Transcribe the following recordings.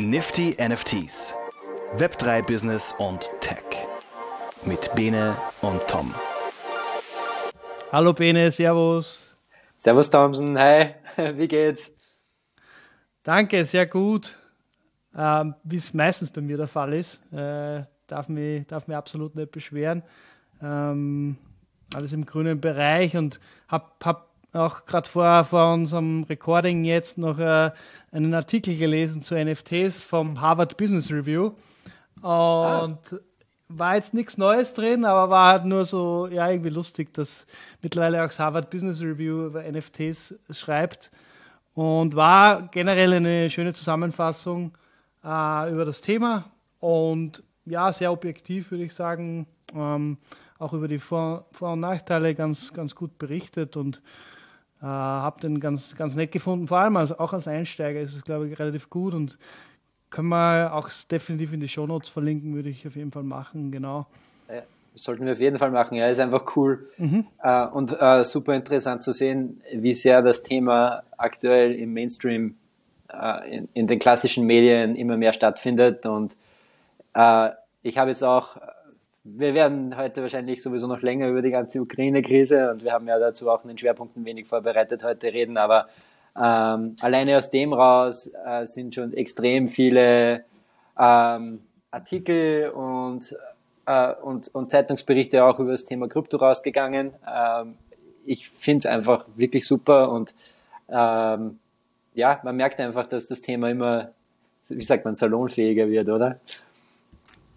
Nifty NFTs, Web3 Business und Tech mit Bene und Tom. Hallo Bene, Servus. Servus Thompson, hi, wie geht's? Danke, sehr gut. Ähm, Wie es meistens bei mir der Fall ist, äh, darf, mich, darf mich absolut nicht beschweren. Ähm, alles im grünen Bereich und habe hab auch gerade vor, vor unserem Recording jetzt noch äh, einen Artikel gelesen zu NFTs vom Harvard Business Review. Und ah. war jetzt nichts Neues drin, aber war halt nur so, ja, irgendwie lustig, dass mittlerweile auch das Harvard Business Review über NFTs schreibt. Und war generell eine schöne Zusammenfassung äh, über das Thema und ja, sehr objektiv würde ich sagen. Ähm, auch über die Vor-, Vor und Nachteile ganz, ganz gut berichtet und äh, habe den ganz, ganz nett gefunden. Vor allem also auch als Einsteiger ist es, glaube ich, relativ gut und können wir auch definitiv in die Shownotes verlinken, würde ich auf jeden Fall machen, genau. Ja, sollten wir auf jeden Fall machen, ja, ist einfach cool mhm. äh, und äh, super interessant zu sehen, wie sehr das Thema aktuell im Mainstream äh, in, in, den klassischen Medien immer mehr stattfindet und äh, ich habe jetzt auch wir werden heute wahrscheinlich sowieso noch länger über die ganze Ukraine-Krise und wir haben ja dazu auch in den Schwerpunkten wenig vorbereitet heute reden, aber ähm, alleine aus dem raus äh, sind schon extrem viele ähm, Artikel und, äh, und, und Zeitungsberichte auch über das Thema Krypto rausgegangen. Ähm, ich finde es einfach wirklich super und ähm, ja, man merkt einfach, dass das Thema immer, wie sagt man, salonfähiger wird, oder?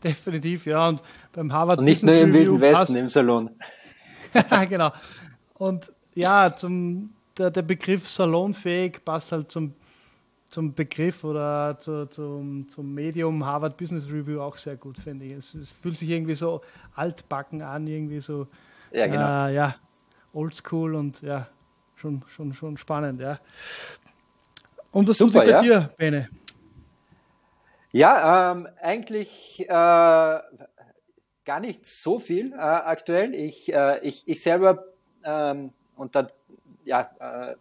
Definitiv, ja. Und beim Harvard Und nicht Business nur im Review Wilden Westen passt. im Salon. genau. Und ja, zum, der, der Begriff salonfähig passt halt zum, zum Begriff oder zu, zum, zum Medium Harvard Business Review auch sehr gut, finde ich. Es, es, fühlt sich irgendwie so altbacken an, irgendwie so ja, genau. äh, ja, oldschool und ja, schon, schon, schon spannend, ja. Und was Super, tut bei ja? dir, Bene? Ja, ähm, eigentlich äh, gar nicht so viel äh, aktuell. Ich, äh, ich, ich selber ähm, und da, ja, äh,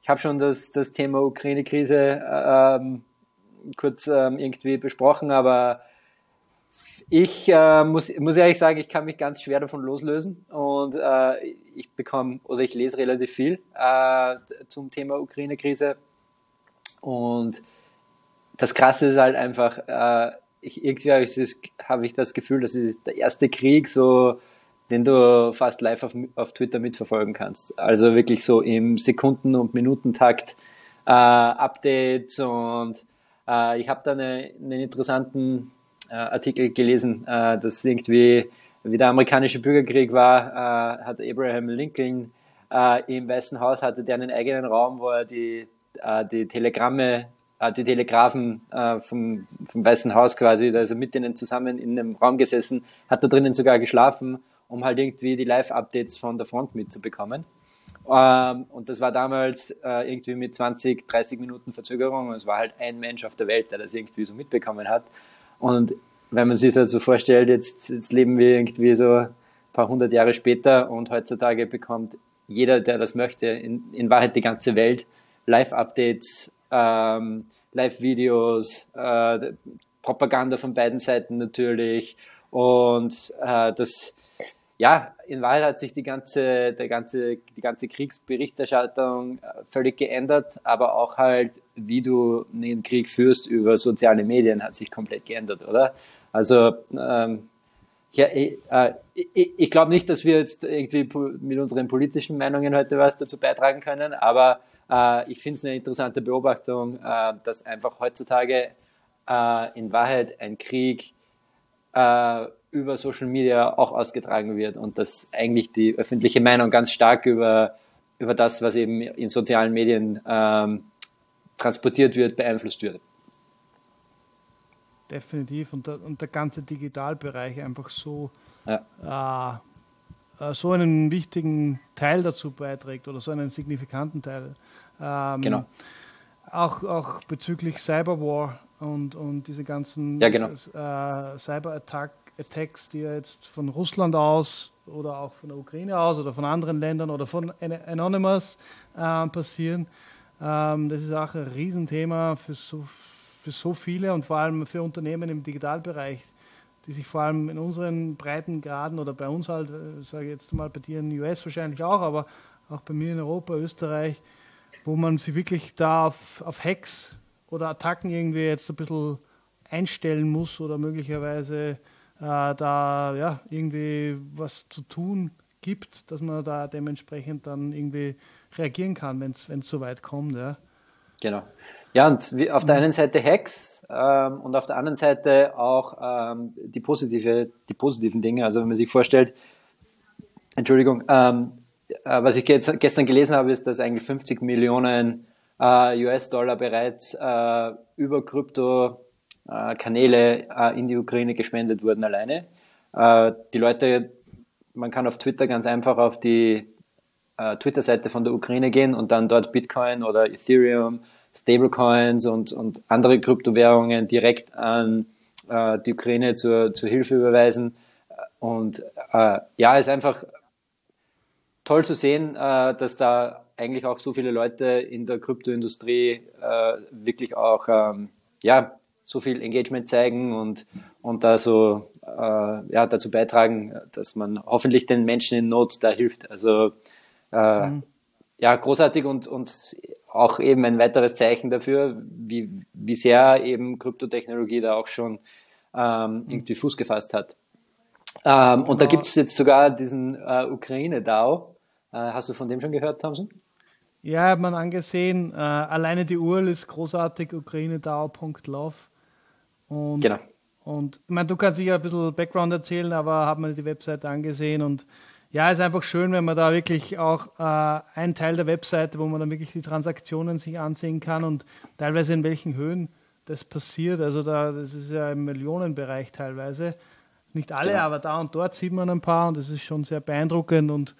ich habe schon das, das Thema Ukraine-Krise äh, ähm, kurz ähm, irgendwie besprochen, aber ich äh, muss, muss ehrlich sagen, ich kann mich ganz schwer davon loslösen und äh, ich bekomme oder ich lese relativ viel äh, zum Thema Ukraine-Krise und das Krasse ist halt einfach, äh, ich, irgendwie habe ich, das, hab ich das Gefühl, das ist der erste Krieg, so, den du fast live auf, auf Twitter mitverfolgen kannst. Also wirklich so im Sekunden- und Minutentakt äh, Updates und äh, ich habe da eine, einen interessanten äh, Artikel gelesen, äh, dass irgendwie, wie der amerikanische Bürgerkrieg war, äh, hat Abraham Lincoln äh, im Weißen Haus hatte der einen eigenen Raum, wo er die, äh, die Telegramme die Telegrafen äh, vom, vom Weißen Haus quasi, da ist er mit denen zusammen in einem Raum gesessen, hat da drinnen sogar geschlafen, um halt irgendwie die Live-Updates von der Front mitzubekommen. Ähm, und das war damals äh, irgendwie mit 20, 30 Minuten Verzögerung. Und es war halt ein Mensch auf der Welt, der das irgendwie so mitbekommen hat. Und wenn man sich das so vorstellt, jetzt, jetzt leben wir irgendwie so ein paar hundert Jahre später und heutzutage bekommt jeder, der das möchte, in, in Wahrheit die ganze Welt Live-Updates ähm, Live-Videos, äh, Propaganda von beiden Seiten natürlich. Und äh, das ja, in Wahrheit hat sich die ganze, der ganze, die ganze Kriegsberichterstattung äh, völlig geändert, aber auch halt, wie du einen Krieg führst über soziale Medien, hat sich komplett geändert, oder? Also, ähm, ja, ich, äh, ich, ich glaube nicht, dass wir jetzt irgendwie mit unseren politischen Meinungen heute was dazu beitragen können, aber äh, ich finde es eine interessante Beobachtung, äh, dass einfach heutzutage äh, in Wahrheit ein Krieg äh, über Social Media auch ausgetragen wird und dass eigentlich die öffentliche Meinung ganz stark über, über das, was eben in sozialen Medien ähm, transportiert wird, beeinflusst wird. Definitiv und der, und der ganze Digitalbereich einfach so ja. äh, äh so einen wichtigen Teil dazu beiträgt oder so einen signifikanten Teil. Ähm, genau. Auch, auch bezüglich Cyberwar und, und diese ganzen ja, genau. äh, Cyber-Attacks, die ja jetzt von Russland aus oder auch von der Ukraine aus oder von anderen Ländern oder von Anonymous äh, passieren. Ähm, das ist auch ein Riesenthema für so für so viele und vor allem für Unternehmen im Digitalbereich, die sich vor allem in unseren Breitengraden oder bei uns halt, äh, sage ich jetzt mal bei dir in den US wahrscheinlich auch, aber auch bei mir in Europa, Österreich, wo man sich wirklich da auf, auf Hacks oder Attacken irgendwie jetzt ein bisschen einstellen muss oder möglicherweise äh, da ja, irgendwie was zu tun gibt, dass man da dementsprechend dann irgendwie reagieren kann, wenn es so weit kommt. Ja. Genau. Ja, und auf der einen Seite Hacks ähm, und auf der anderen Seite auch ähm, die, positive, die positiven Dinge. Also wenn man sich vorstellt, Entschuldigung, ähm, äh, was ich jetzt, gestern gelesen habe, ist, dass eigentlich 50 Millionen äh, US-Dollar bereits äh, über Krypto-Kanäle äh, in die Ukraine gespendet wurden alleine. Äh, die Leute, man kann auf Twitter ganz einfach auf die äh, Twitter-Seite von der Ukraine gehen und dann dort Bitcoin oder Ethereum, Stablecoins und, und andere Kryptowährungen direkt an äh, die Ukraine zur, zur Hilfe überweisen. Und äh, ja, ist einfach toll zu sehen, äh, dass da eigentlich auch so viele Leute in der Kryptoindustrie äh, wirklich auch ähm, ja, so viel Engagement zeigen und, und da so äh, ja, dazu beitragen, dass man hoffentlich den Menschen in Not da hilft. Also äh, mhm. ja, großartig und, und auch eben ein weiteres Zeichen dafür, wie, wie sehr eben Kryptotechnologie da auch schon ähm, mhm. irgendwie Fuß gefasst hat. Ähm. Und da genau. gibt es jetzt sogar diesen äh, Ukraine-DAO. Äh, hast du von dem schon gehört, Thompson? Ja, hat man angesehen. Äh, alleine die URL ist großartig, ukrainedao.love. Und, genau. Und ich meine, du kannst sicher ein bisschen Background erzählen, aber haben wir die Webseite angesehen und ja, ist einfach schön, wenn man da wirklich auch äh, einen Teil der Webseite, wo man dann wirklich die Transaktionen sich ansehen kann und teilweise in welchen Höhen das passiert. Also da, das ist ja im Millionenbereich teilweise. Nicht alle, genau. aber da und dort sieht man ein paar und das ist schon sehr beeindruckend und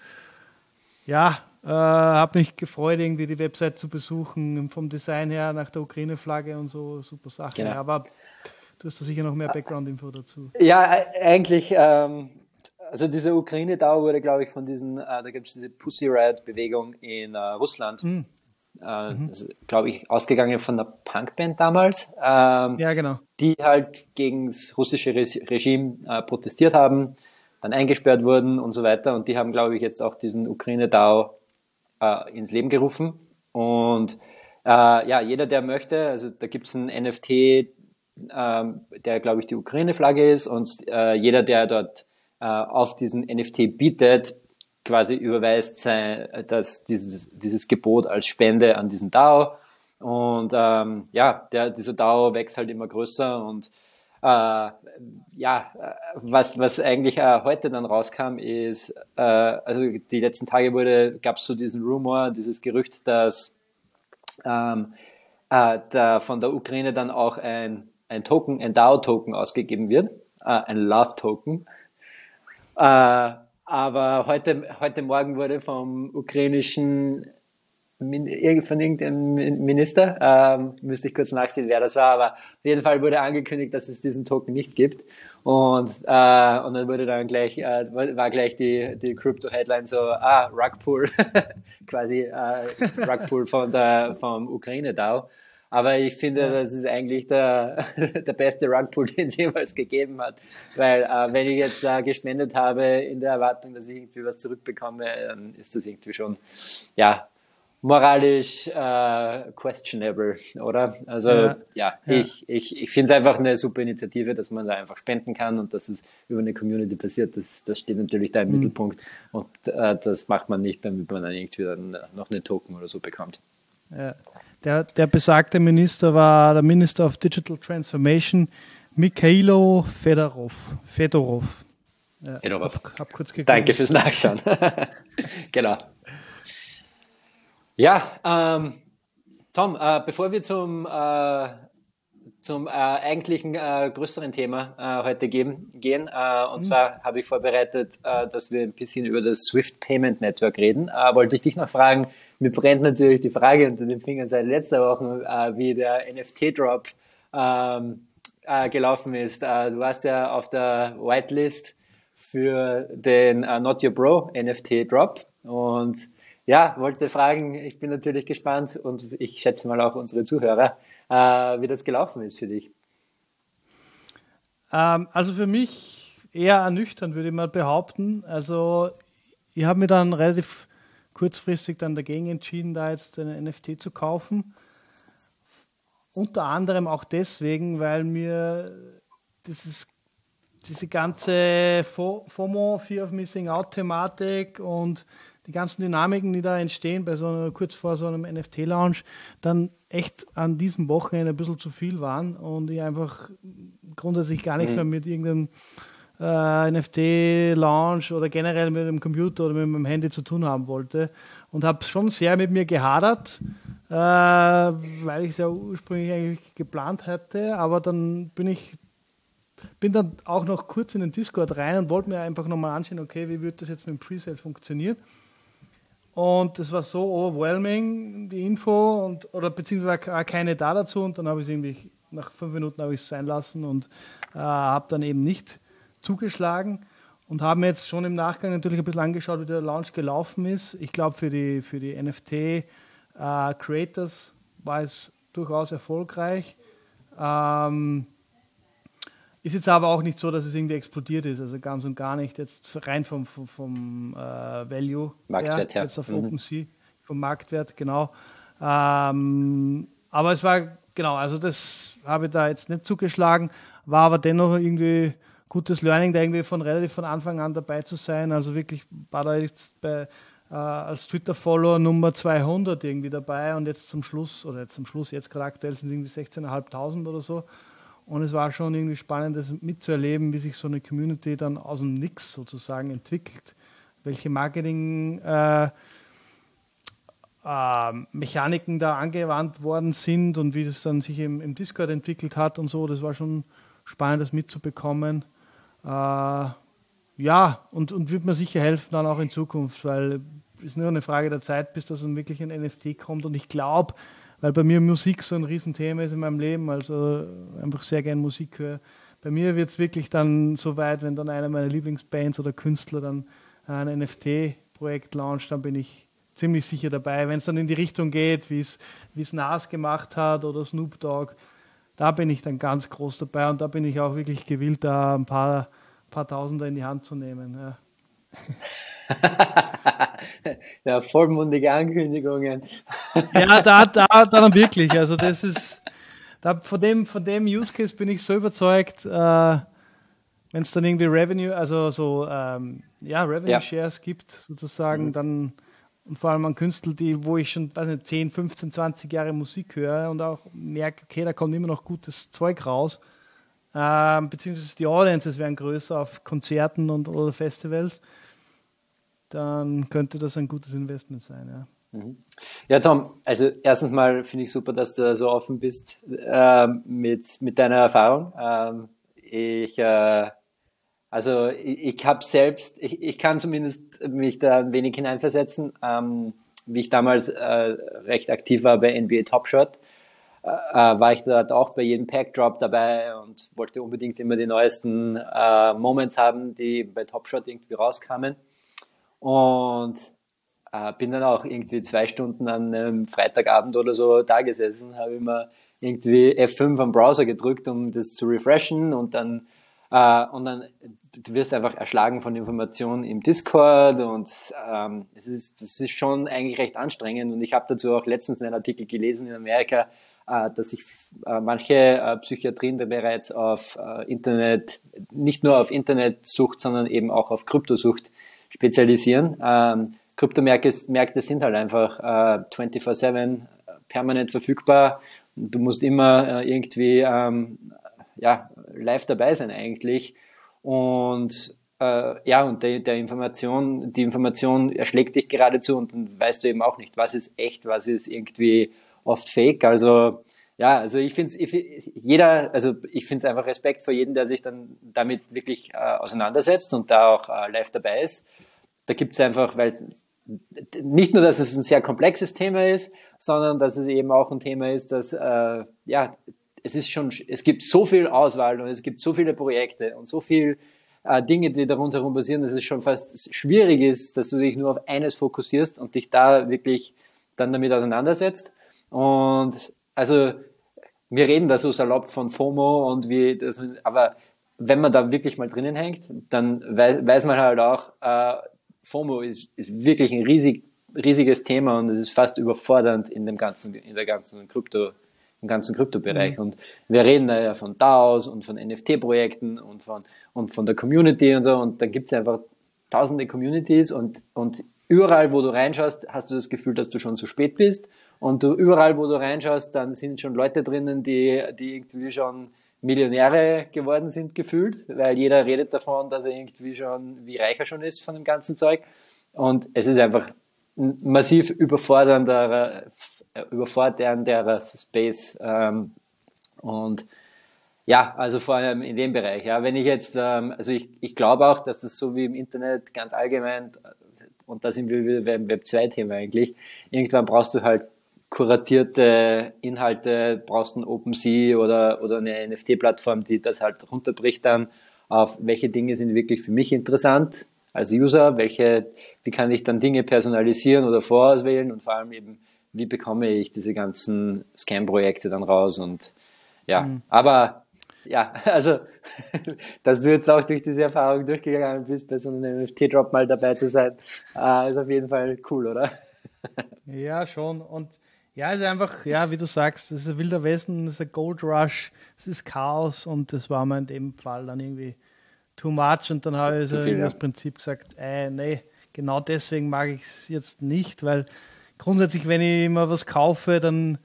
ja, äh, habe mich gefreut, irgendwie die Website zu besuchen, vom Design her nach der Ukraine-Flagge und so, super Sache. Genau. Aber du hast da sicher noch mehr Background-Info dazu. Ja, eigentlich ähm, also diese Ukraine-Dauer wurde, glaube ich, von diesen, äh, da gibt es diese Pussy Riot-Bewegung in äh, Russland. Mhm. Äh, mhm. glaube ich, ausgegangen von der Punkband damals. Ähm, ja, genau. Die halt gegen das russische Re Regime äh, protestiert haben, dann eingesperrt wurden und so weiter. Und die haben, glaube ich, jetzt auch diesen Ukraine-DAO äh, ins Leben gerufen. Und äh, ja, jeder, der möchte, also da gibt es ein NFT, ähm, der, glaube ich, die Ukraine-Flagge ist und äh, jeder, der dort äh, auf diesen NFT bietet, quasi überweist sein, dass dieses, dieses Gebot als Spende an diesen DAO. Und ähm, ja, der, dieser DAO wächst halt immer größer und äh, ja, was, was eigentlich äh, heute dann rauskam, ist, äh, also die letzten Tage wurde, gab es so diesen Rumor, dieses Gerücht, dass ähm, äh, da von der Ukraine dann auch ein, ein Token, ein DAO-Token ausgegeben wird, äh, ein Love-Token. Äh, aber heute, heute Morgen wurde vom ukrainischen von irgendeinem Minister, ähm, müsste ich kurz nachsehen, wer das war, aber auf jeden Fall wurde angekündigt, dass es diesen Token nicht gibt. Und, äh, und dann wurde dann gleich, äh, war gleich die, die Crypto-Headline so, ah, Rugpool, quasi äh, Rugpool von der, vom Ukraine-DAO. Aber ich finde, das ist eigentlich der, der beste Rugpool, den es jemals gegeben hat. Weil äh, wenn ich jetzt da gespendet habe in der Erwartung, dass ich irgendwie was zurückbekomme, dann ist das irgendwie schon, ja, moralisch äh, questionable, oder? Also ja, ja, ja. ich, ich, ich finde es einfach eine super Initiative, dass man da einfach spenden kann und dass es über eine Community passiert. Das, das steht natürlich da im mhm. Mittelpunkt und äh, das macht man nicht, damit man dann irgendwie dann noch eine Token oder so bekommt. Ja. Der, der besagte Minister war der Minister of Digital Transformation, Mikhailo Fedorov. Fedorov. Ja, Fedorov. Hab, hab kurz Danke fürs Nachschauen. genau. Ja, ähm, Tom, äh, bevor wir zum, äh, zum äh, eigentlichen äh, größeren Thema äh, heute geben, gehen, äh, und mhm. zwar habe ich vorbereitet, dass wir ein bisschen über das Swift Payment Network reden, wollte ich dich noch fragen, mir brennt natürlich die Frage unter den Fingern seit letzter Woche, äh, wie der NFT-Drop ähm, äh, gelaufen ist. Äh, du warst ja auf der Whitelist für den äh, Not Your Bro NFT-Drop und ja, wollte fragen, ich bin natürlich gespannt und ich schätze mal auch unsere Zuhörer, äh, wie das gelaufen ist für dich. Ähm, also für mich eher ernüchternd, würde ich mal behaupten. Also ich habe mir dann relativ kurzfristig dann dagegen entschieden, da jetzt einen NFT zu kaufen. Unter anderem auch deswegen, weil mir dieses, diese ganze FOMO, Fear of Missing Out Thematik und die ganzen Dynamiken, die da entstehen bei so einer, kurz vor so einem NFT-Launch, dann echt an diesem Wochenende ein bisschen zu viel waren und ich einfach grundsätzlich gar nichts mhm. mehr mit irgendeinem äh, NFT-Launch oder generell mit dem Computer oder mit meinem Handy zu tun haben wollte und habe schon sehr mit mir gehadert, äh, weil ich es ja ursprünglich eigentlich geplant hätte, aber dann bin ich bin dann auch noch kurz in den Discord rein und wollte mir einfach nochmal anschauen, okay, wie wird das jetzt mit dem Presale funktionieren. Und es war so overwhelming, die Info, und, oder beziehungsweise war keine da dazu. Und dann habe ich es irgendwie, nach fünf Minuten habe ich es sein lassen und äh, habe dann eben nicht zugeschlagen und haben mir jetzt schon im Nachgang natürlich ein bisschen angeschaut, wie der Launch gelaufen ist. Ich glaube, für die, für die NFT-Creators äh, war es durchaus erfolgreich. Ähm, ist jetzt aber auch nicht so, dass es irgendwie explodiert ist, also ganz und gar nicht. Jetzt rein vom, vom, vom äh, Value Marktwert her, jetzt auf mhm. OpenSea, vom Marktwert, genau. Ähm, aber es war, genau, also das habe ich da jetzt nicht zugeschlagen, war aber dennoch irgendwie gutes Learning, da irgendwie von relativ von Anfang an dabei zu sein. Also wirklich war da jetzt bei, äh, als Twitter-Follower Nummer 200 irgendwie dabei und jetzt zum Schluss, oder jetzt zum Schluss, jetzt gerade aktuell sind es irgendwie 16.500 oder so. Und es war schon irgendwie spannend, das mitzuerleben, wie sich so eine Community dann aus dem Nix sozusagen entwickelt, welche Marketing äh, äh, da angewandt worden sind und wie das dann sich im, im, Discord entwickelt hat und so. Das war schon spannend, das mitzubekommen. Äh, ja, und, und wird mir sicher helfen dann auch in Zukunft, weil es ist nur eine Frage der Zeit, bis das dann wirklich ein NFT kommt. Und ich glaube, weil bei mir Musik so ein Riesenthema ist in meinem Leben, also einfach sehr gern Musik höre. Bei mir wird es wirklich dann so weit, wenn dann einer meiner Lieblingsbands oder Künstler dann ein NFT-Projekt launcht, dann bin ich ziemlich sicher dabei. Wenn es dann in die Richtung geht, wie es Nas gemacht hat oder Snoop Dogg, da bin ich dann ganz groß dabei und da bin ich auch wirklich gewillt, da ein paar, paar Tausender in die Hand zu nehmen. Ja. Ja, vollmundige Ankündigungen. ja, da, da, da dann wirklich. Also das ist, da, von, dem, von dem Use Case bin ich so überzeugt, äh, wenn es dann irgendwie Revenue, also so, ähm, ja, Revenue ja. Shares gibt, sozusagen, mhm. dann und vor allem an Künstler, die, wo ich schon weiß nicht, 10, 15, 20 Jahre Musik höre und auch merke, okay, da kommt immer noch gutes Zeug raus. Ähm, beziehungsweise die Audiences werden größer auf Konzerten und oder Festivals dann könnte das ein gutes Investment sein. Ja. Mhm. Ja, Tom, also erstens mal finde ich super, dass du so offen bist äh, mit, mit deiner Erfahrung. Ähm, ich, äh, also ich, ich habe selbst, ich, ich kann zumindest mich da ein wenig hineinversetzen, ähm, wie ich damals äh, recht aktiv war bei NBA Top Shot. Äh, äh, war ich dort auch bei jedem Pack Drop dabei und wollte unbedingt immer die neuesten äh, Moments haben, die bei Top Shot irgendwie rauskamen. Und äh, bin dann auch irgendwie zwei Stunden an einem Freitagabend oder so da gesessen, habe immer irgendwie F5 am Browser gedrückt, um das zu refreshen und dann äh, und dann du wirst einfach erschlagen von Informationen im Discord und ähm, es ist das ist schon eigentlich recht anstrengend und ich habe dazu auch letztens einen Artikel gelesen in Amerika, äh, dass sich äh, manche äh, Psychiatrien bereits auf äh, Internet nicht nur auf Internetsucht, sondern eben auch auf Kryptosucht spezialisieren. Ähm, Kryptomärkte Märkte sind halt einfach äh, 24-7 permanent verfügbar. Du musst immer äh, irgendwie ähm, ja, live dabei sein eigentlich. Und äh, ja, und der, der Information, die Information erschlägt dich geradezu und dann weißt du eben auch nicht, was ist echt, was ist irgendwie oft fake. Also ja, also ich finde es, jeder, also ich finde es einfach Respekt vor jedem, der sich dann damit wirklich äh, auseinandersetzt und da auch äh, live dabei ist. Da gibt es einfach, weil nicht nur, dass es ein sehr komplexes Thema ist, sondern dass es eben auch ein Thema ist, dass äh, ja, es ist schon, es gibt so viel Auswahl und es gibt so viele Projekte und so viel äh, Dinge, die darunter herum basieren, dass es schon fast schwierig ist, dass du dich nur auf eines fokussierst und dich da wirklich dann damit auseinandersetzt. Und also wir reden da so salopp von FOMO und wie das, aber wenn man da wirklich mal drinnen hängt, dann weiß, weiß man halt auch, äh, FOMO ist, ist wirklich ein riesig, riesiges Thema und es ist fast überfordernd in dem ganzen, in der ganzen Krypto, im ganzen Kryptobereich. Mhm. Und wir reden da ja von DAOs und von NFT-Projekten und von, und von der Community und so. Und da gibt es einfach tausende Communities und, und überall, wo du reinschaust, hast du das Gefühl, dass du schon zu spät bist. Und du, überall, wo du reinschaust, dann sind schon Leute drinnen, die, die irgendwie schon Millionäre geworden sind, gefühlt, weil jeder redet davon, dass er irgendwie schon, wie reich er schon ist von dem ganzen Zeug. Und es ist einfach ein massiv überfordernder, überfordernderer Space. Ähm, und ja, also vor allem in dem Bereich. Ja, wenn ich jetzt, ähm, also ich, ich glaube auch, dass das so wie im Internet ganz allgemein, und da sind wir wieder beim Web 2-Thema eigentlich, irgendwann brauchst du halt kuratierte Inhalte, brauchst ein OpenSea oder, oder eine NFT-Plattform, die das halt runterbricht dann auf welche Dinge sind wirklich für mich interessant als User, welche, wie kann ich dann Dinge personalisieren oder vorauswählen und vor allem eben, wie bekomme ich diese ganzen Scam-Projekte dann raus und ja, mhm. aber ja, also, dass du jetzt auch durch diese Erfahrung durchgegangen bist, bei so einem NFT-Drop mal dabei zu sein, äh, ist auf jeden Fall cool, oder? ja, schon. Und ja, es ist einfach, ja, wie du sagst, es ist ein wilder Westen, es ist ein Gold Rush, es ist Chaos und das war mir in dem Fall dann irgendwie too much und dann habe ich so viel, ja. das Prinzip gesagt, äh, nee, genau deswegen mag ich es jetzt nicht, weil grundsätzlich, wenn ich immer was kaufe, dann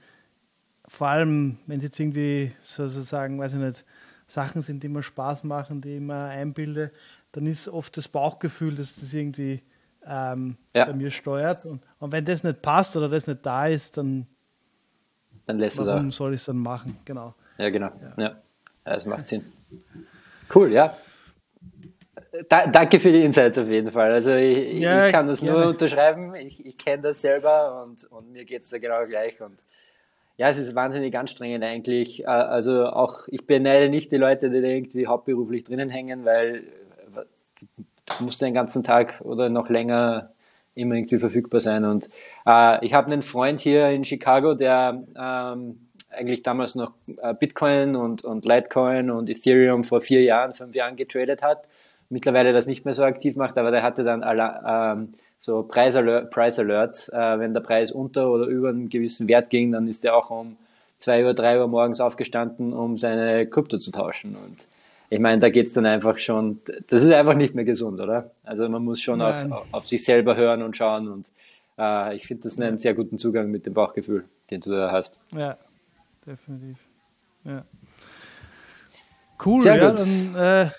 vor allem, wenn es jetzt irgendwie sozusagen, weiß ich nicht, Sachen sind, die mir Spaß machen, die ich mir einbilde, dann ist oft das Bauchgefühl, dass das irgendwie ähm, ja. bei mir steuert. Und, und, wenn das nicht passt oder das nicht da ist, dann, dann lässt warum soll ich es dann machen? Genau. Ja, genau. Ja. ja. das macht Sinn. Cool, ja. Da, danke für die Insights auf jeden Fall. Also ich, ja, ich kann das gerne. nur unterschreiben. Ich, ich kenne das selber und, und mir geht es da genau gleich. Und ja, es ist wahnsinnig anstrengend eigentlich. Äh, also auch ich beneide nicht die Leute, die da irgendwie hauptberuflich drinnen hängen, weil du musst den ganzen Tag oder noch länger immer irgendwie verfügbar sein. Und äh, ich habe einen Freund hier in Chicago, der ähm, eigentlich damals noch äh, Bitcoin und, und Litecoin und Ethereum vor vier Jahren, fünf Jahren getradet hat. Mittlerweile das nicht mehr so aktiv macht, aber der hatte dann ähm, so Price, Alert, Price Alerts. Äh, wenn der Preis unter oder über einen gewissen Wert ging, dann ist er auch um zwei Uhr, drei Uhr morgens aufgestanden, um seine Krypto zu tauschen. Und ich meine, da geht's dann einfach schon, das ist einfach nicht mehr gesund, oder? Also man muss schon auf, auf, sich selber hören und schauen und äh, ich finde das einen sehr guten Zugang mit dem Bauchgefühl, den du da hast. Ja, definitiv. Ja. Cool, sehr ja, gut. dann äh,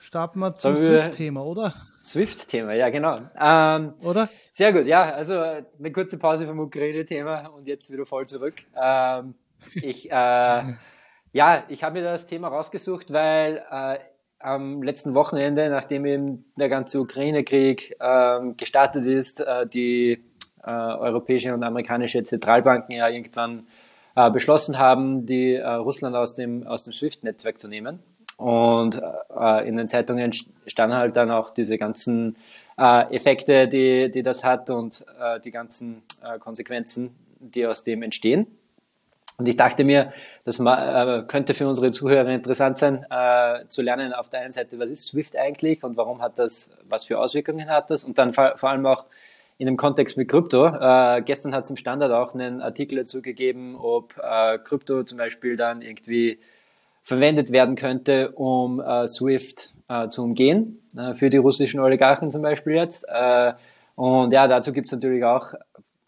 starten wir zum Swift-Thema, oder? Swift-Thema, ja genau. Ähm, oder? Sehr gut, ja, also eine kurze Pause vom Ukraine-Thema und jetzt wieder voll zurück. Ähm, ich äh, Ja, ich habe mir das Thema rausgesucht, weil äh, am letzten Wochenende, nachdem eben der ganze Ukraine-Krieg äh, gestartet ist, äh, die äh, europäische und amerikanische Zentralbanken ja irgendwann äh, beschlossen haben, die äh, Russland aus dem, aus dem SWIFT-Netzwerk zu nehmen. Und äh, in den Zeitungen standen halt dann auch diese ganzen äh, Effekte, die, die das hat und äh, die ganzen äh, Konsequenzen, die aus dem entstehen. Und ich dachte mir, das äh, könnte für unsere Zuhörer interessant sein, äh, zu lernen auf der einen Seite, was ist Swift eigentlich und warum hat das, was für Auswirkungen hat das und dann vor, allem auch in dem Kontext mit Krypto. Äh, gestern hat es im Standard auch einen Artikel dazu gegeben, ob äh, Krypto zum Beispiel dann irgendwie verwendet werden könnte, um äh, Swift äh, zu umgehen, für die russischen Oligarchen zum Beispiel jetzt. Und ja, dazu gibt es natürlich auch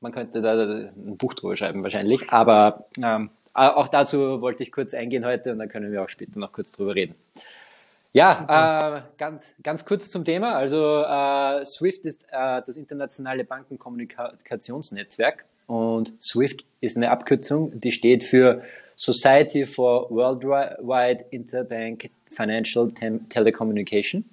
man könnte da ein Buch drüber schreiben wahrscheinlich, aber ähm, auch dazu wollte ich kurz eingehen heute und dann können wir auch später noch kurz drüber reden. Ja, äh, ganz, ganz kurz zum Thema. Also äh, SWIFT ist äh, das internationale Bankenkommunikationsnetzwerk und SWIFT ist eine Abkürzung, die steht für Society for Worldwide Interbank Financial Telecommunication.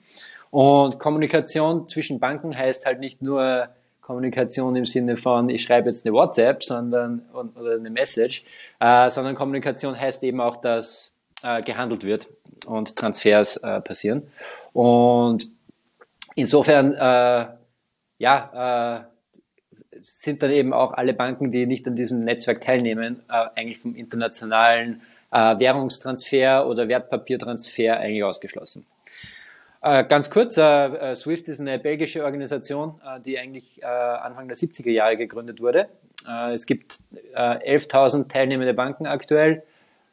Und Kommunikation zwischen Banken heißt halt nicht nur Kommunikation im Sinne von, ich schreibe jetzt eine WhatsApp sondern, oder eine Message, äh, sondern Kommunikation heißt eben auch, dass äh, gehandelt wird und Transfers äh, passieren. Und insofern, äh, ja, äh, sind dann eben auch alle Banken, die nicht an diesem Netzwerk teilnehmen, äh, eigentlich vom internationalen äh, Währungstransfer oder Wertpapiertransfer eigentlich ausgeschlossen. Äh, ganz kurz, äh, SWIFT ist eine belgische Organisation, äh, die eigentlich Anfang der 70er Jahre gegründet wurde. Es gibt 11.000 teilnehmende Banken aktuell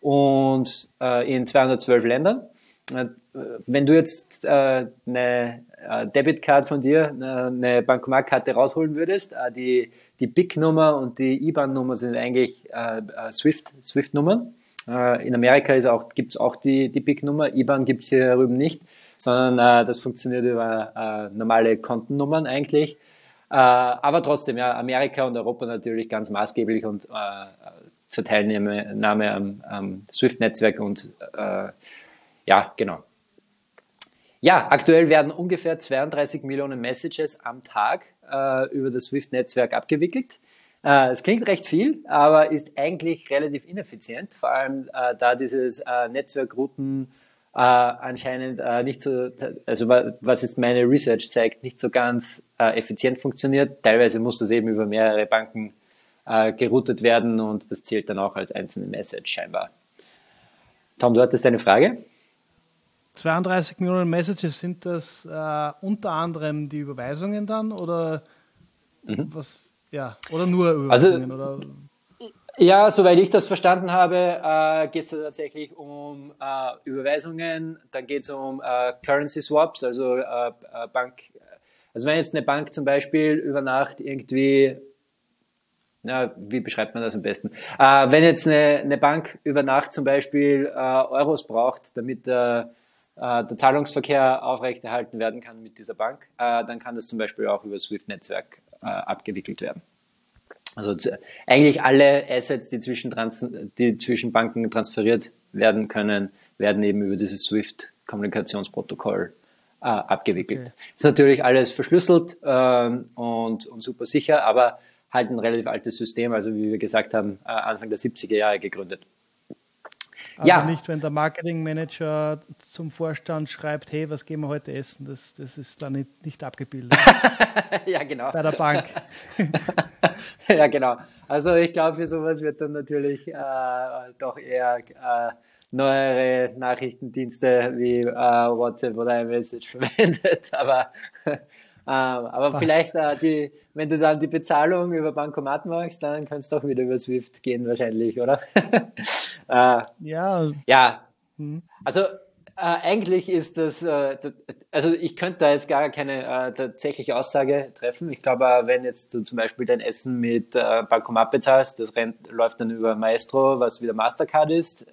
und in 212 Ländern. wenn du jetzt eine Debitcard von dir, eine Bankomatkarte rausholen würdest, die, die BIC-Nummer und die IBAN-Nummer sind eigentlich SWIFT, SWIFT-Nummern. in Amerika gibt es auch die, die BIC-Nummer, IBAN gibt es hier drüben nicht sondern äh, das funktioniert über äh, normale Kontennummern eigentlich. Äh, aber trotzdem, ja, Amerika und Europa natürlich ganz maßgeblich und äh, zur Teilnahme am, am SWIFT-Netzwerk und äh, ja, genau. Ja, aktuell werden ungefähr 32 Millionen Messages am Tag äh, über das SWIFT-Netzwerk abgewickelt. Äh, es klingt recht viel, aber ist eigentlich relativ ineffizient, vor allem äh, da dieses äh, Netzwerkrouten äh, anscheinend äh, nicht so, also was jetzt meine Research zeigt, nicht so ganz äh, effizient funktioniert. Teilweise muss das eben über mehrere Banken äh, geroutet werden und das zählt dann auch als einzelne Message scheinbar. Tom, du hattest eine Frage? 32 Millionen Messages, sind das äh, unter anderem die Überweisungen dann oder mhm. was? Ja, oder nur also Überweisungen? Also, oder? Ja, soweit ich das verstanden habe, äh, geht es tatsächlich um äh, Überweisungen, dann geht es um äh, Currency Swaps, also äh, äh, Bank. Also wenn jetzt eine Bank zum Beispiel über Nacht irgendwie, na, wie beschreibt man das am besten? Äh, wenn jetzt eine, eine Bank über Nacht zum Beispiel Euros braucht, damit der Zahlungsverkehr aufrechterhalten werden kann mit dieser Bank, dann kann das zum Beispiel auch über SWIFT-Netzwerk abgewickelt werden. Also eigentlich alle Assets, die zwischen, Trans die zwischen Banken transferiert werden können, werden eben über dieses SWIFT-Kommunikationsprotokoll äh, abgewickelt. Okay. Ist natürlich alles verschlüsselt ähm, und, und super sicher, aber halt ein relativ altes System, also wie wir gesagt haben, äh, Anfang der 70er Jahre gegründet. Also ja. nicht, wenn der Marketingmanager zum Vorstand schreibt, hey, was gehen wir heute essen? Das, das ist dann nicht, nicht abgebildet. ja, genau. Bei der Bank. ja, genau. Also ich glaube, für sowas wird dann natürlich äh, doch eher äh, neuere Nachrichtendienste wie äh, WhatsApp oder iMessage verwendet. Aber, äh, aber vielleicht, äh, die, wenn du dann die Bezahlung über Bankomat machst, dann kann es doch wieder über Swift gehen wahrscheinlich, oder? Äh, ja. Ja. Hm. Also äh, eigentlich ist das, äh, also ich könnte da jetzt gar keine äh, tatsächliche Aussage treffen. Ich glaube, wenn jetzt du zum Beispiel dein Essen mit äh, Bankomat bezahlst, das rennt, läuft dann über Maestro, was wieder Mastercard ist.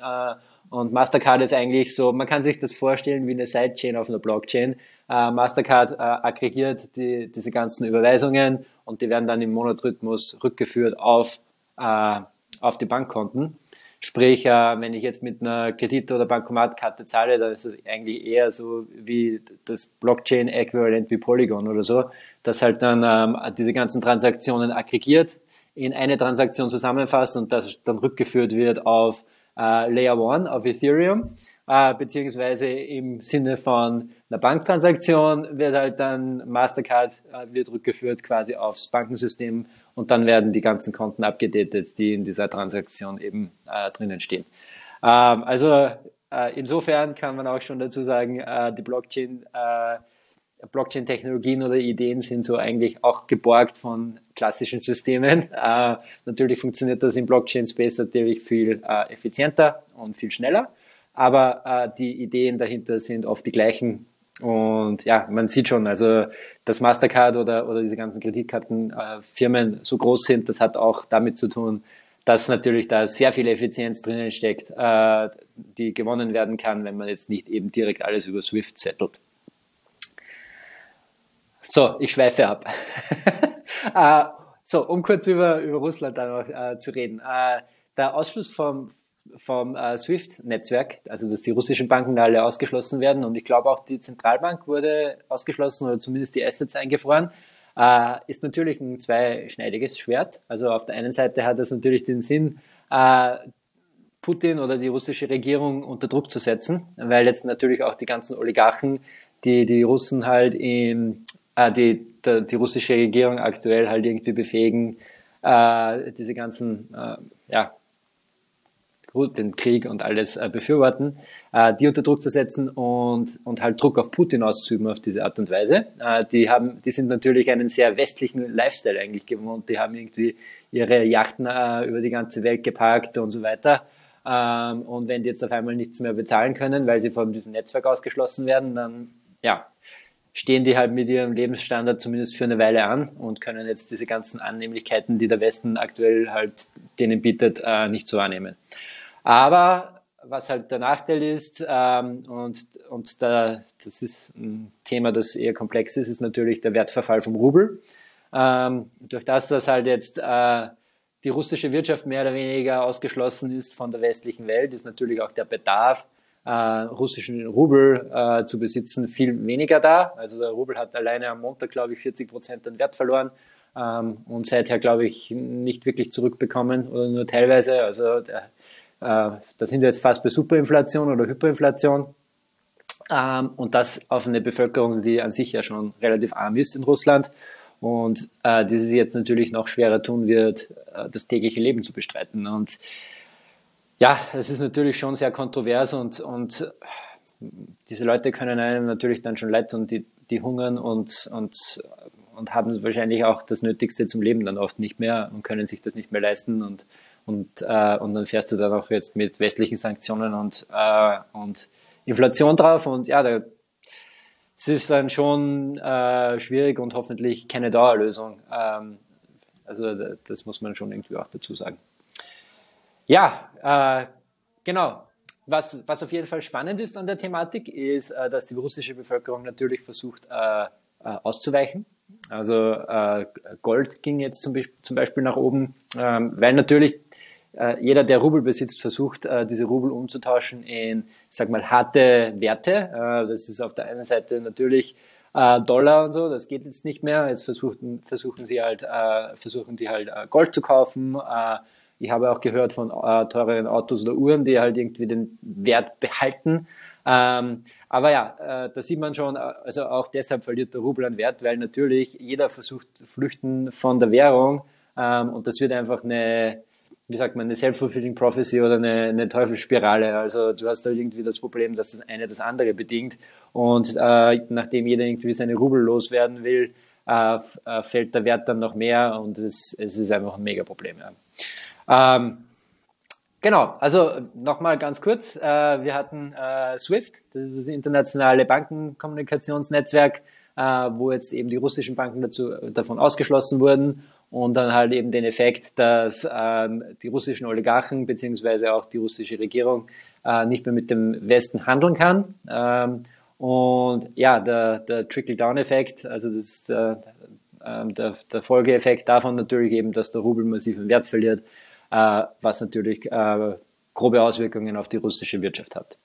Und Mastercard ist eigentlich so, man kann sich das vorstellen wie eine Sidechain auf einer Blockchain. Mastercard aggregiert die, diese ganzen Überweisungen und die werden dann im Monatrhythmus rückgeführt auf, auf die Bankkonten. Sprich, wenn ich jetzt mit einer Kredit- oder Bankomatkarte zahle, dann ist es eigentlich eher so wie das Blockchain-Äquivalent wie Polygon oder so, dass halt dann ähm, diese ganzen Transaktionen aggregiert, in eine Transaktion zusammenfasst und das dann rückgeführt wird auf äh, Layer 1, auf Ethereum, äh, beziehungsweise im Sinne von einer Banktransaktion wird halt dann Mastercard äh, wird rückgeführt quasi aufs Bankensystem und dann werden die ganzen Konten abgedatet, die in dieser Transaktion eben äh, drinnen stehen. Ähm, also äh, insofern kann man auch schon dazu sagen, äh, die Blockchain, äh, Blockchain-Technologien oder Ideen sind so eigentlich auch geborgt von klassischen Systemen. Äh, natürlich funktioniert das im Blockchain-Space natürlich viel äh, effizienter und viel schneller, aber die Ideen dahinter sind oft die gleichen und ja, man sieht schon, also dass Mastercard oder, oder diese ganzen Kreditkartenfirmen äh, so groß sind, das hat auch damit zu tun, dass natürlich da sehr viel Effizienz drinnen steckt, äh, die gewonnen werden kann, wenn man jetzt nicht eben direkt alles über Swift settelt. So, ich schweife ab. äh, so, um kurz über, über Russland dann noch äh, zu reden. Äh, der Ausschluss vom, vom äh, SWIFT-Netzwerk, also dass die russischen Banken alle ausgeschlossen werden. Und ich glaube auch die Zentralbank wurde ausgeschlossen oder zumindest die Assets eingefroren, äh, ist natürlich ein zweischneidiges Schwert. Also auf der einen Seite hat es natürlich den Sinn, äh, Putin oder die russische Regierung unter Druck zu setzen, weil jetzt natürlich auch die ganzen Oligarchen, die die Russen halt im, äh, die die, die russische Regierung aktuell halt irgendwie befähigen, äh, diese ganzen, äh, ja, den Krieg und alles äh, befürworten, äh, die unter Druck zu setzen und, und halt Druck auf Putin auszuüben auf diese Art und Weise. Äh, die haben, die sind natürlich einen sehr westlichen Lifestyle eigentlich gewohnt. Die haben irgendwie ihre Yachten äh, über die ganze Welt geparkt und so weiter. Ähm, und wenn die jetzt auf einmal nichts mehr bezahlen können, weil sie von diesem Netzwerk ausgeschlossen werden, dann ja, stehen die halt mit ihrem Lebensstandard zumindest für eine Weile an und können jetzt diese ganzen Annehmlichkeiten, die der Westen aktuell halt denen bietet, äh, nicht so wahrnehmen. Aber was halt der Nachteil ist, ähm, und, und da, das ist ein Thema, das eher komplex ist, ist natürlich der Wertverfall vom Rubel. Ähm, durch das, dass halt jetzt äh, die russische Wirtschaft mehr oder weniger ausgeschlossen ist von der westlichen Welt, ist natürlich auch der Bedarf, äh, russischen Rubel äh, zu besitzen, viel weniger da. Also der Rubel hat alleine am Montag, glaube ich, 40 Prozent an Wert verloren ähm, und seither, glaube ich, nicht wirklich zurückbekommen oder nur teilweise. Also der, äh, da sind wir jetzt fast bei Superinflation oder Hyperinflation. Ähm, und das auf eine Bevölkerung, die an sich ja schon relativ arm ist in Russland und äh, die sich jetzt natürlich noch schwerer tun wird, äh, das tägliche Leben zu bestreiten. Und ja, es ist natürlich schon sehr kontrovers und, und diese Leute können einem natürlich dann schon leid und die, die hungern und, und, und haben wahrscheinlich auch das Nötigste zum Leben dann oft nicht mehr und können sich das nicht mehr leisten und, und, äh, und dann fährst du dann auch jetzt mit westlichen Sanktionen und, äh, und Inflation drauf und ja, da, es ist dann schon äh, schwierig und hoffentlich keine Dauerlösung. Ähm, also das muss man schon irgendwie auch dazu sagen. Ja, äh, genau. Was, was auf jeden Fall spannend ist an der Thematik, ist, äh, dass die russische Bevölkerung natürlich versucht äh, äh auszuweichen. Also äh, Gold ging jetzt zum, Beispiel, zum Beispiel nach oben, ähm, weil natürlich jeder, der Rubel besitzt, versucht, diese Rubel umzutauschen in, sag mal, harte Werte. das ist auf der einen Seite natürlich Dollar und so, das geht jetzt nicht mehr. Jetzt versuchen, versuchen sie halt, versuchen die halt Gold zu kaufen, ich habe auch gehört von äh, teureren Autos oder Uhren, die halt irgendwie den Wert behalten. Ähm, aber ja, äh, da sieht man schon, also auch deshalb verliert der Rubel an Wert, weil natürlich jeder versucht flüchten von der Währung ähm, und das wird einfach eine, wie sagt man, eine self-fulfilling prophecy oder eine, eine Teufelsspirale. Also du hast da irgendwie das Problem, dass das eine das andere bedingt und äh, nachdem jeder irgendwie seine Rubel loswerden will, äh, äh fällt der Wert dann noch mehr und es, es ist einfach ein mega Problem. Ja. Ähm, genau, also nochmal ganz kurz. Äh, wir hatten äh, SWIFT, das ist das internationale Bankenkommunikationsnetzwerk, äh, wo jetzt eben die russischen Banken dazu, davon ausgeschlossen wurden und dann halt eben den Effekt, dass ähm, die russischen Oligarchen beziehungsweise auch die russische Regierung äh, nicht mehr mit dem Westen handeln kann. Ähm, und ja, der, der Trickle-Down-Effekt, also das der, ähm, der, der Folgeeffekt davon natürlich eben, dass der Rubel massiv im Wert verliert, äh, was natürlich äh, grobe Auswirkungen auf die russische Wirtschaft hat.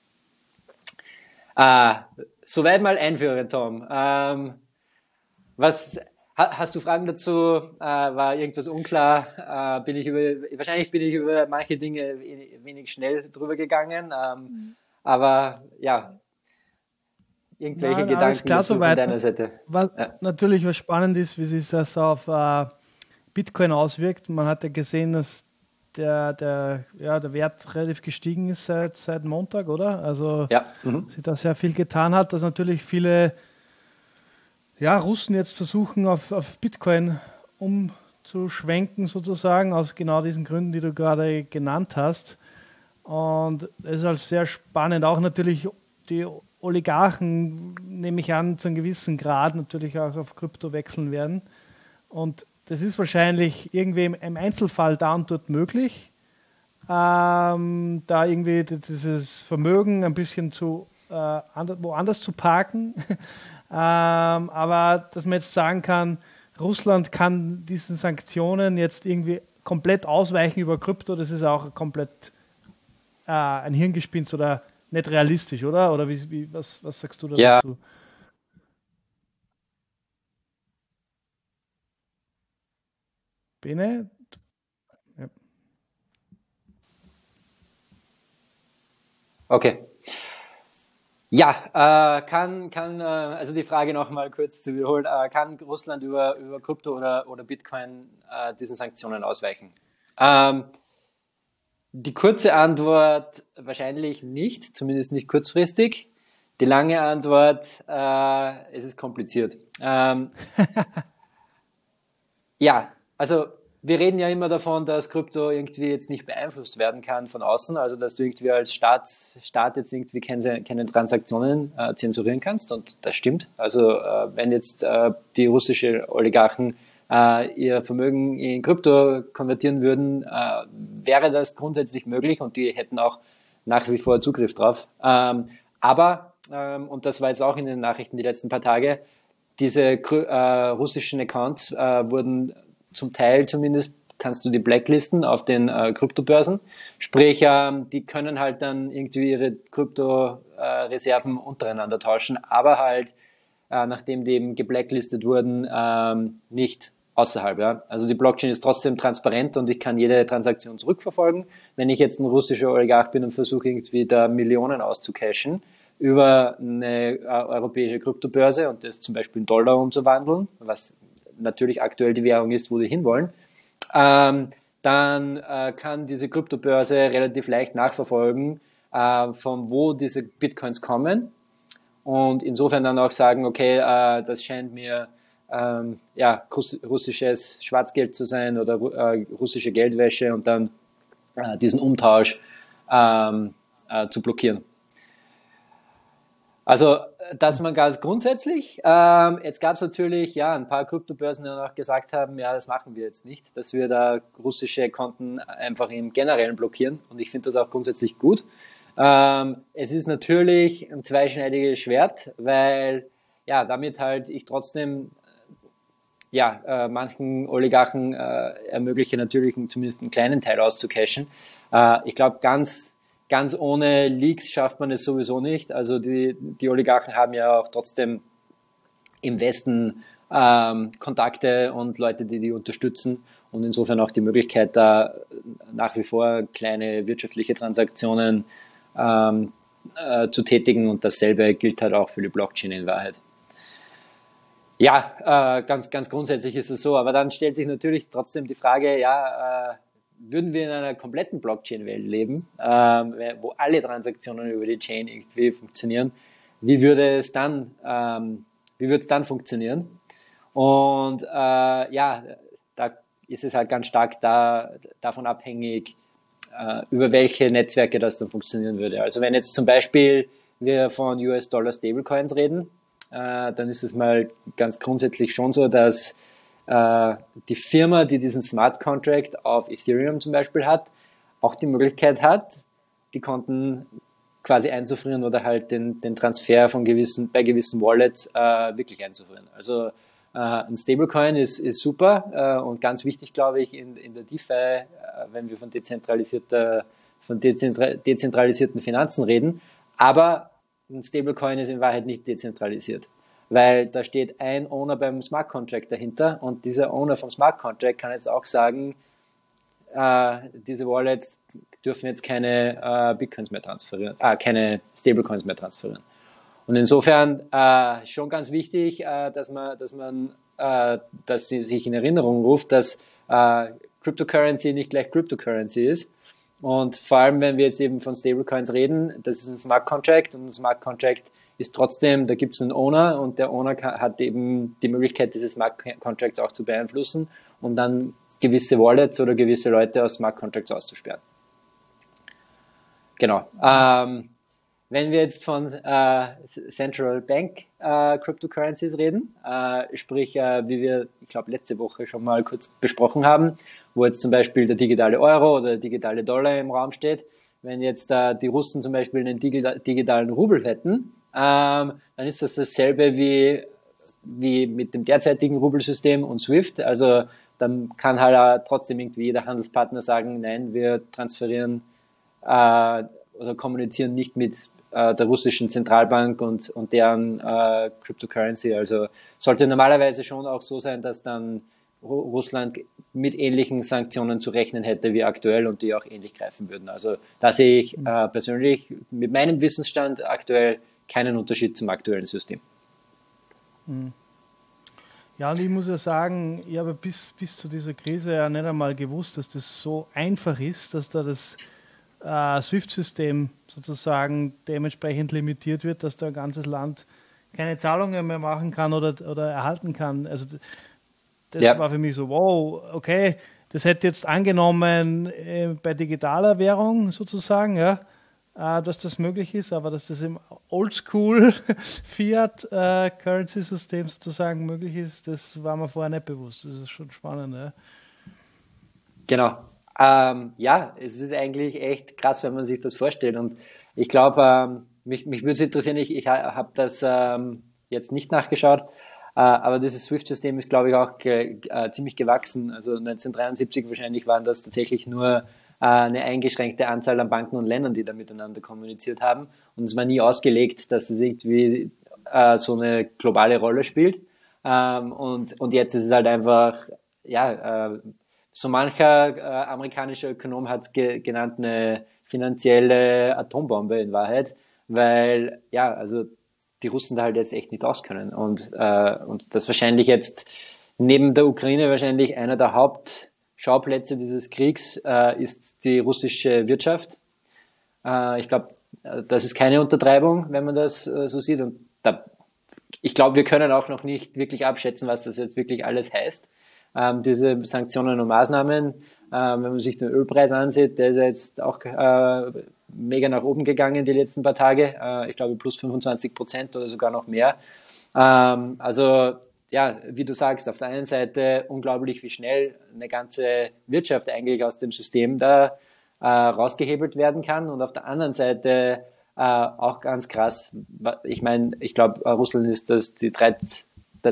Äh, soweit mal einführen, Tom. Ähm, was Hast du Fragen dazu? Äh, war irgendwas unklar? Äh, bin ich über, wahrscheinlich bin ich über manche Dinge wenig schnell drüber gegangen. Ähm, mhm. Aber ja, irgendwelche Nein, Gedanken klar dazu von deiner Seite. Was ja. natürlich was spannend ist, wie sich das auf äh, Bitcoin auswirkt. Man hat ja gesehen, dass der, der, ja, der Wert relativ gestiegen ist seit, seit Montag, oder? Also ja. mhm. sich da sehr viel getan hat, dass natürlich viele ja, Russen jetzt versuchen, auf, auf Bitcoin umzuschwenken, sozusagen, aus genau diesen Gründen, die du gerade genannt hast. Und es ist halt sehr spannend, auch natürlich die Oligarchen, nehme ich an, zu einem gewissen Grad natürlich auch auf Krypto wechseln werden. Und das ist wahrscheinlich irgendwie im Einzelfall da und dort möglich, ähm, da irgendwie dieses Vermögen ein bisschen zu äh, woanders zu parken. Ähm, aber dass man jetzt sagen kann, Russland kann diesen Sanktionen jetzt irgendwie komplett ausweichen über Krypto, das ist auch komplett äh, ein Hirngespinst oder nicht realistisch, oder? Oder wie, wie, was, was sagst du dazu? Ja. Bene? Ja. Okay. Ja, äh, kann, kann äh, also die Frage nochmal kurz zu wiederholen, äh, kann Russland über, über Krypto oder, oder Bitcoin äh, diesen Sanktionen ausweichen? Ähm, die kurze Antwort wahrscheinlich nicht, zumindest nicht kurzfristig. Die lange Antwort, äh, es ist kompliziert. Ähm, ja, also wir reden ja immer davon, dass Krypto irgendwie jetzt nicht beeinflusst werden kann von außen, also dass du irgendwie als Staat, Staat jetzt irgendwie keine, keine Transaktionen äh, zensurieren kannst und das stimmt. Also äh, wenn jetzt äh, die russische Oligarchen äh, ihr Vermögen in Krypto konvertieren würden, äh, wäre das grundsätzlich möglich und die hätten auch nach wie vor Zugriff drauf. Ähm, aber, ähm, und das war jetzt auch in den Nachrichten die letzten paar Tage, diese äh, russischen Accounts wurden zum Teil zumindest kannst du die blacklisten auf den äh, Kryptobörsen. Sprich, ähm, die können halt dann irgendwie ihre Kryptoreserven äh, untereinander tauschen, aber halt, äh, nachdem die eben geblacklistet wurden, ähm, nicht außerhalb. Ja? Also die Blockchain ist trotzdem transparent und ich kann jede Transaktion zurückverfolgen. Wenn ich jetzt ein russischer Oligarch bin und versuche irgendwie da Millionen auszucashen über eine äh, europäische Kryptobörse und das zum Beispiel in Dollar umzuwandeln, was natürlich aktuell die Währung ist, wo die hinwollen, ähm, dann äh, kann diese Kryptobörse relativ leicht nachverfolgen, äh, von wo diese Bitcoins kommen und insofern dann auch sagen, okay, äh, das scheint mir ähm, ja, russisches Schwarzgeld zu sein oder äh, russische Geldwäsche und dann äh, diesen Umtausch ähm, äh, zu blockieren. Also das man ganz grundsätzlich. Ähm, jetzt gab es natürlich ja ein paar Kryptobörsen, die auch gesagt haben, ja, das machen wir jetzt nicht, dass wir da russische Konten einfach im Generellen blockieren. Und ich finde das auch grundsätzlich gut. Ähm, es ist natürlich ein zweischneidiges Schwert, weil ja damit halt ich trotzdem ja, äh, manchen Oligarchen äh, ermögliche natürlich zumindest einen kleinen Teil auszucashen. Äh, ich glaube, ganz ganz ohne Leaks schafft man es sowieso nicht. Also die, die Oligarchen haben ja auch trotzdem im Westen ähm, Kontakte und Leute, die die unterstützen und insofern auch die Möglichkeit, da nach wie vor kleine wirtschaftliche Transaktionen ähm, äh, zu tätigen und dasselbe gilt halt auch für die Blockchain in Wahrheit. Ja, äh, ganz, ganz grundsätzlich ist es so, aber dann stellt sich natürlich trotzdem die Frage, ja, äh, würden wir in einer kompletten Blockchain-Welt leben, ähm, wo alle Transaktionen über die Chain irgendwie funktionieren, wie würde es dann, ähm, wie würde es dann funktionieren? Und äh, ja, da ist es halt ganz stark da, davon abhängig, äh, über welche Netzwerke das dann funktionieren würde. Also wenn jetzt zum Beispiel wir von US-Dollar Stablecoins reden, äh, dann ist es mal ganz grundsätzlich schon so, dass äh, die Firma, die diesen Smart Contract auf Ethereum zum Beispiel hat, auch die Möglichkeit hat, die Konten quasi einzufrieren oder halt den, den Transfer von gewissen, bei gewissen Wallets äh, wirklich einzufrieren. Also äh, ein Stablecoin ist, ist super äh, und ganz wichtig, glaube ich, in, in der DeFi, äh, wenn wir von dezentralisierter, von dezentralisierten Finanzen reden. Aber ein Stablecoin ist in Wahrheit nicht dezentralisiert weil da steht ein Owner beim Smart Contract dahinter und dieser Owner vom Smart Contract kann jetzt auch sagen, äh, diese Wallets dürfen jetzt keine äh, Bitcoins mehr transferieren, äh, keine Stablecoins mehr transferieren. Und insofern äh, schon ganz wichtig, äh, dass man, dass man, äh, dass sie sich in Erinnerung ruft, dass äh, Cryptocurrency nicht gleich Cryptocurrency ist. Und vor allem, wenn wir jetzt eben von Stablecoins reden, das ist ein Smart Contract und ein Smart Contract ist trotzdem, da gibt es einen Owner und der Owner hat eben die Möglichkeit, diese Smart Contracts auch zu beeinflussen und dann gewisse Wallets oder gewisse Leute aus Smart Contracts auszusperren. Genau. Ähm, wenn wir jetzt von äh, Central Bank äh, Cryptocurrencies reden, äh, sprich, äh, wie wir, ich glaube, letzte Woche schon mal kurz besprochen haben, wo jetzt zum Beispiel der digitale Euro oder der digitale Dollar im Raum steht, wenn jetzt äh, die Russen zum Beispiel einen digitalen Rubel hätten, ähm, dann ist das dasselbe wie, wie mit dem derzeitigen Rubelsystem und SWIFT. Also dann kann halt trotzdem irgendwie jeder Handelspartner sagen, nein, wir transferieren äh, oder kommunizieren nicht mit äh, der russischen Zentralbank und, und deren äh, Cryptocurrency. Also sollte normalerweise schon auch so sein, dass dann Russland mit ähnlichen Sanktionen zu rechnen hätte wie aktuell und die auch ähnlich greifen würden. Also da sehe ich äh, persönlich mit meinem Wissensstand aktuell keinen Unterschied zum aktuellen System. Mhm. Ja, und ich muss ja sagen, ich habe bis, bis zu dieser Krise ja nicht einmal gewusst, dass das so einfach ist, dass da das äh, SWIFT-System sozusagen dementsprechend limitiert wird, dass da ein ganzes Land keine Zahlungen mehr machen kann oder, oder erhalten kann. Also das ja. war für mich so, wow, okay, das hätte jetzt angenommen äh, bei digitaler Währung sozusagen, ja, dass das möglich ist, aber dass das im Oldschool Fiat äh, Currency System sozusagen möglich ist, das war mir vorher nicht bewusst. Das ist schon spannend. Ja. Genau. Ähm, ja, es ist eigentlich echt krass, wenn man sich das vorstellt. Und ich glaube, ähm, mich, mich würde es interessieren, ich, ich habe das ähm, jetzt nicht nachgeschaut, äh, aber dieses SWIFT-System ist, glaube ich, auch äh, ziemlich gewachsen. Also 1973 wahrscheinlich waren das tatsächlich nur äh, eine eingeschränkte Anzahl an Banken und Ländern, die da miteinander kommuniziert haben. Und es war nie ausgelegt, dass es irgendwie äh, so eine globale Rolle spielt. Ähm, und, und jetzt ist es halt einfach, ja, äh, so mancher äh, amerikanischer Ökonom hat es ge genannt, eine finanzielle Atombombe in Wahrheit, weil, ja, also die Russen da halt jetzt echt nicht auskennen. Und, äh, und das wahrscheinlich jetzt neben der Ukraine wahrscheinlich einer der Haupt Schauplätze dieses Kriegs äh, ist die russische Wirtschaft. Äh, ich glaube, das ist keine Untertreibung, wenn man das äh, so sieht. Und da, ich glaube, wir können auch noch nicht wirklich abschätzen, was das jetzt wirklich alles heißt. Ähm, diese Sanktionen und Maßnahmen, ähm, wenn man sich den Ölpreis ansieht, der ist jetzt auch äh, mega nach oben gegangen die letzten paar Tage. Äh, ich glaube plus 25 Prozent oder sogar noch mehr. Ähm, also ja, wie du sagst, auf der einen Seite unglaublich, wie schnell eine ganze Wirtschaft eigentlich aus dem System da äh, rausgehebelt werden kann und auf der anderen Seite äh, auch ganz krass, ich meine, ich glaube, Russland ist das die 13, der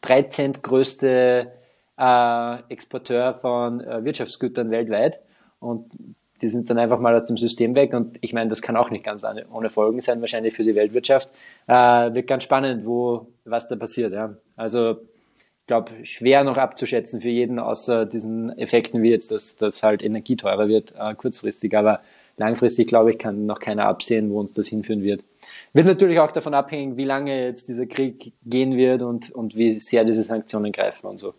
13. größte äh, Exporteur von äh, Wirtschaftsgütern weltweit und die sind dann einfach mal aus dem System weg und ich meine, das kann auch nicht ganz ohne Folgen sein, wahrscheinlich für die Weltwirtschaft. Äh, wird ganz spannend, wo, was da passiert. Ja. Also ich glaube, schwer noch abzuschätzen für jeden, außer diesen Effekten wie jetzt, dass, dass halt Energie teurer wird, äh, kurzfristig, aber langfristig, glaube ich, kann noch keiner absehen, wo uns das hinführen wird. Wird natürlich auch davon abhängen, wie lange jetzt dieser Krieg gehen wird und, und wie sehr diese Sanktionen greifen und so.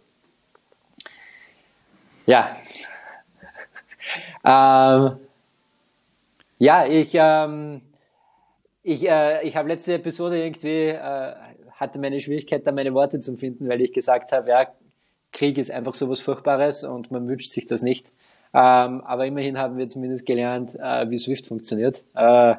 Ja, ähm, ja, ich, ähm, ich, äh, ich habe letzte Episode irgendwie, äh, hatte meine Schwierigkeit, da meine Worte zu finden, weil ich gesagt habe, ja, Krieg ist einfach so Furchtbares und man wünscht sich das nicht. Ähm, aber immerhin haben wir zumindest gelernt, äh, wie Swift funktioniert. Äh,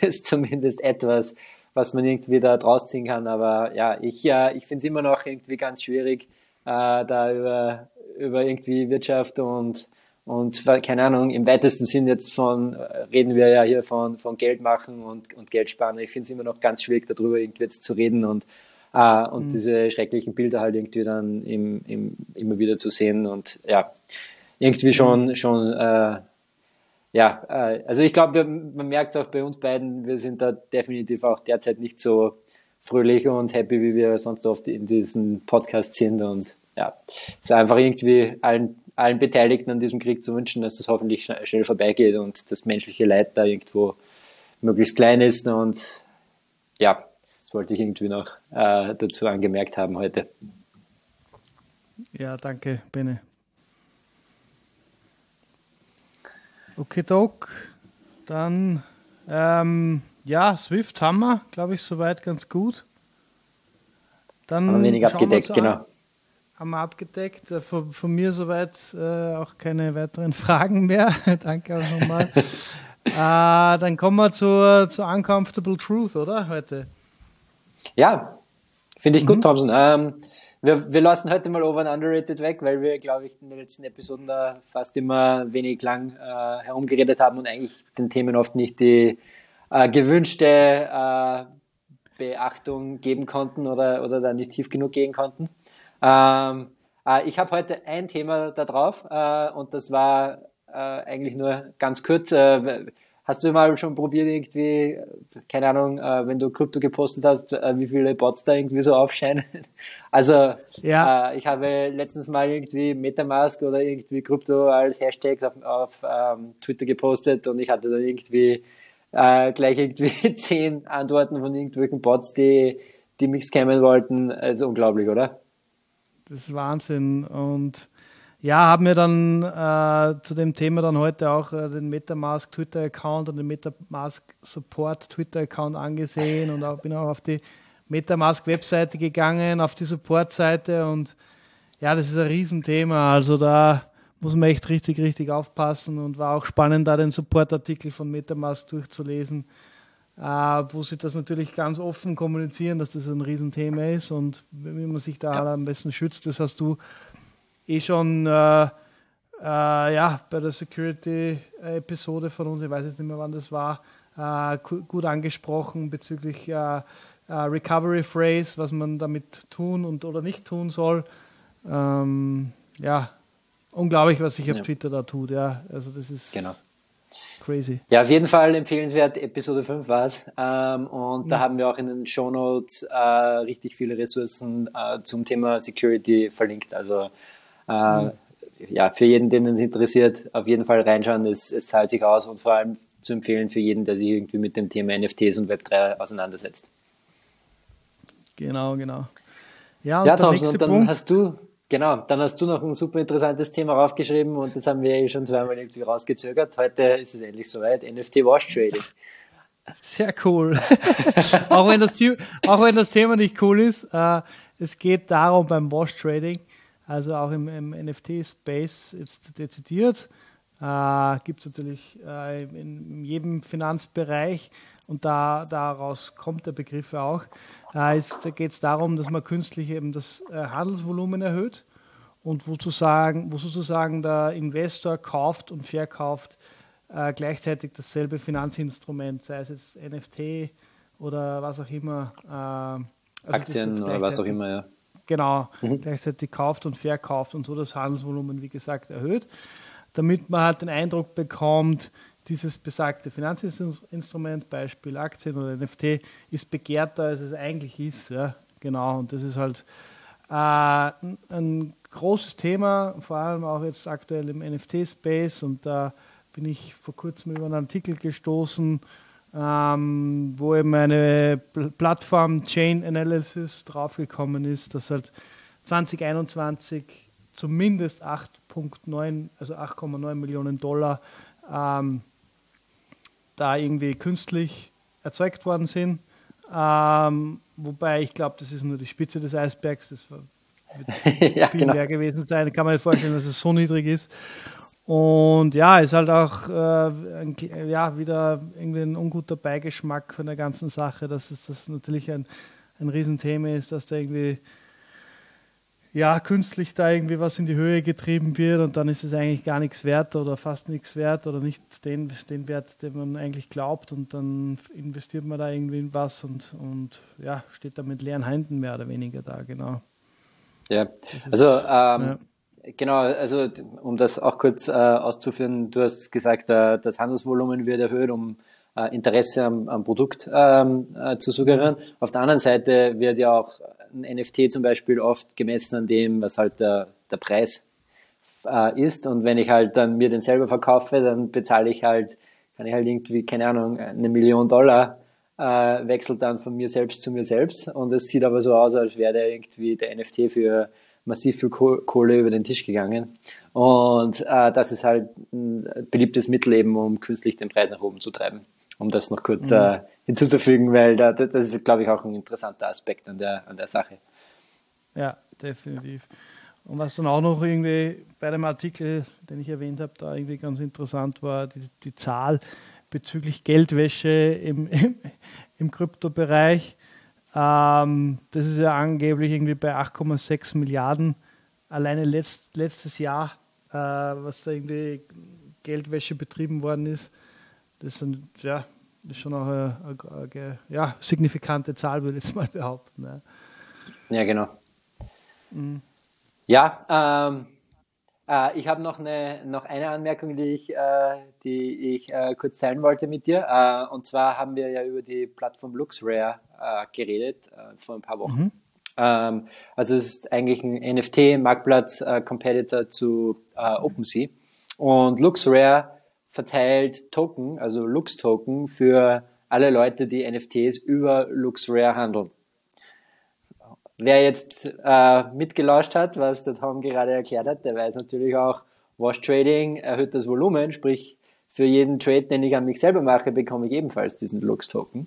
ist zumindest etwas, was man irgendwie da draus ziehen kann. Aber ja, ich, äh, ich finde es immer noch irgendwie ganz schwierig, äh, da über, über irgendwie Wirtschaft und und keine Ahnung, im weitesten Sinn jetzt von, reden wir ja hier von, von Geld machen und, und Geld sparen. Ich finde es immer noch ganz schwierig, darüber irgendwie jetzt zu reden und, äh, und mhm. diese schrecklichen Bilder halt irgendwie dann im, im, immer wieder zu sehen und ja, irgendwie schon, mhm. schon, äh, ja, äh, also ich glaube, man merkt es auch bei uns beiden, wir sind da definitiv auch derzeit nicht so fröhlich und happy, wie wir sonst oft in diesen Podcasts sind und ja, es ist einfach irgendwie allen allen Beteiligten an diesem Krieg zu wünschen, dass das hoffentlich schnell vorbeigeht und das menschliche Leid da irgendwo möglichst klein ist. Und ja, das wollte ich irgendwie noch äh, dazu angemerkt haben heute. Ja, danke, Bene. Okay, Doc. Dann, ähm, ja, Swift haben wir, glaube ich, soweit ganz gut. Dann haben wir wenig abgedeckt, genau haben wir abgedeckt. Äh, von, von mir soweit äh, auch keine weiteren Fragen mehr. Danke auch nochmal. äh, dann kommen wir zur, zur Uncomfortable Truth, oder? Heute. Ja, finde ich mhm. gut, Thompson. Ähm, wir, wir lassen heute mal Over and Underrated weg, weil wir, glaube ich, in den letzten Episoden da fast immer wenig lang äh, herumgeredet haben und eigentlich den Themen oft nicht die äh, gewünschte äh, Beachtung geben konnten oder, oder da nicht tief genug gehen konnten. Ähm, äh, ich habe heute ein Thema da drauf äh, und das war äh, eigentlich nur ganz kurz. Äh, hast du mal schon probiert, irgendwie, keine Ahnung, äh, wenn du Krypto gepostet hast, äh, wie viele Bots da irgendwie so aufscheinen? Also, ja. ich habe letztens mal irgendwie Metamask oder irgendwie Krypto als Hashtags auf, auf ähm, Twitter gepostet und ich hatte dann irgendwie äh, gleich irgendwie zehn Antworten von irgendwelchen Bots, die, die mich scammen wollten. Also unglaublich, oder? Das ist Wahnsinn. Und ja, haben wir dann äh, zu dem Thema dann heute auch äh, den Metamask Twitter-Account und den Metamask Support Twitter-Account angesehen und auch, bin auch auf die Metamask-Webseite gegangen, auf die Support-Seite und ja, das ist ein Riesenthema. Also da muss man echt richtig, richtig aufpassen und war auch spannend, da den Support-Artikel von Metamask durchzulesen, wo sie das natürlich ganz offen kommunizieren, dass das ein Riesenthema ist und wie man sich da ja. am besten schützt. Das hast du eh schon äh, äh, ja, bei der Security-Episode von uns, ich weiß jetzt nicht mehr, wann das war, äh, gut angesprochen bezüglich äh, äh, Recovery Phrase, was man damit tun und oder nicht tun soll. Ähm, ja, unglaublich, was sich auf ja. Twitter da tut. Ja, also das ist genau. Crazy. Ja, auf jeden Fall empfehlenswert. Episode 5 war es. Ähm, und mhm. da haben wir auch in den Show Notes äh, richtig viele Ressourcen äh, zum Thema Security verlinkt. Also äh, mhm. ja, für jeden, den es interessiert, auf jeden Fall reinschauen. Es, es zahlt sich aus und vor allem zu empfehlen für jeden, der sich irgendwie mit dem Thema NFTs und Web3 auseinandersetzt. Genau, genau. Ja, und, ja, Thompson, und dann Punkt. hast du, genau, dann hast du noch ein super interessantes Thema raufgeschrieben und das haben wir eh schon zweimal irgendwie rausgezögert. Heute ist es endlich soweit, NFT Wash Trading. Sehr cool. auch, wenn das, auch wenn das Thema nicht cool ist, äh, es geht darum beim Wash Trading, also auch im, im NFT-Space jetzt dezidiert, äh, gibt es natürlich äh, in, in, jedem Finanzbereich und da, daraus kommt der Begriff auch. Äh, da geht es darum, dass man künstlich eben das äh, Handelsvolumen erhöht und wo, sozusagen, wo sozusagen der Investor kauft und verkauft äh, gleichzeitig dasselbe Finanzinstrument, sei es jetzt NFT oder was auch immer. Äh, also Aktien oder was auch immer, ja. Genau, mhm. gleichzeitig kauft und verkauft und so das Handelsvolumen, wie gesagt, erhöht, damit man halt den Eindruck bekommt, dieses besagte Finanzinstrument, Beispiel Aktien oder NFT, ist begehrter, als es eigentlich ist. Ja, genau, und das ist halt äh, ein großes Thema, vor allem auch jetzt aktuell im NFT-Space. Und da bin ich vor kurzem über einen Artikel gestoßen, ähm, wo eben eine Plattform Chain Analysis draufgekommen ist, dass halt 2021 zumindest 8,9, also 8,9 Millionen Dollar ähm, da irgendwie künstlich erzeugt worden sind. Ähm, wobei ich glaube, das ist nur die Spitze des Eisbergs. Das wird ja, viel genau. mehr gewesen sein. Kann man sich vorstellen, dass es so niedrig ist. Und ja, ist halt auch äh, ein, ja, wieder irgendwie ein unguter Beigeschmack von der ganzen Sache, dass es das natürlich ein, ein Riesenthema ist, dass da irgendwie ja, künstlich da irgendwie was in die Höhe getrieben wird und dann ist es eigentlich gar nichts wert oder fast nichts wert oder nicht den, den Wert, den man eigentlich glaubt und dann investiert man da irgendwie in was und, und ja, steht da mit leeren Händen mehr oder weniger da, genau. Ja, also ähm, ja. Genau, also um das auch kurz äh, auszuführen, du hast gesagt, äh, das Handelsvolumen wird erhöht, um äh, Interesse am, am Produkt ähm, äh, zu suggerieren. Auf der anderen Seite wird ja auch ein NFT zum Beispiel oft gemessen an dem, was halt der, der Preis äh, ist. Und wenn ich halt dann mir den selber verkaufe, dann bezahle ich halt, kann ich halt irgendwie, keine Ahnung, eine Million Dollar äh, wechselt dann von mir selbst zu mir selbst. Und es sieht aber so aus, als wäre der irgendwie der NFT für massiv viel Kohle über den Tisch gegangen. Und äh, das ist halt ein beliebtes Mittel eben, um künstlich den Preis nach oben zu treiben. Um das noch kurz mhm. äh, hinzuzufügen, weil da, das ist, glaube ich, auch ein interessanter Aspekt an der, an der Sache. Ja, definitiv. Und was dann auch noch irgendwie bei dem Artikel, den ich erwähnt habe, da irgendwie ganz interessant war, die, die Zahl bezüglich Geldwäsche im, im, im Kryptobereich. Ähm, das ist ja angeblich irgendwie bei 8,6 Milliarden alleine letzt, letztes Jahr, äh, was da irgendwie Geldwäsche betrieben worden ist. Das sind, ja, ist schon auch eine, eine, eine ja, signifikante Zahl, würde ich jetzt mal behaupten. Ja, ja genau. Mhm. Ja, ähm, äh, ich habe noch eine, noch eine Anmerkung, die ich, äh, die ich äh, kurz teilen wollte mit dir. Äh, und zwar haben wir ja über die Plattform LuxRare äh, geredet äh, vor ein paar Wochen. Mhm. Ähm, also es ist eigentlich ein NFT-Marktplatz-Competitor zu OpenSea. Und LuxRare verteilt Token, also Lux-Token für alle Leute, die NFTs über LuxRare handeln. Wer jetzt äh, mitgelauscht hat, was der Tom gerade erklärt hat, der weiß natürlich auch, Wash Trading erhöht das Volumen, sprich für jeden Trade, den ich an mich selber mache, bekomme ich ebenfalls diesen Lux-Token.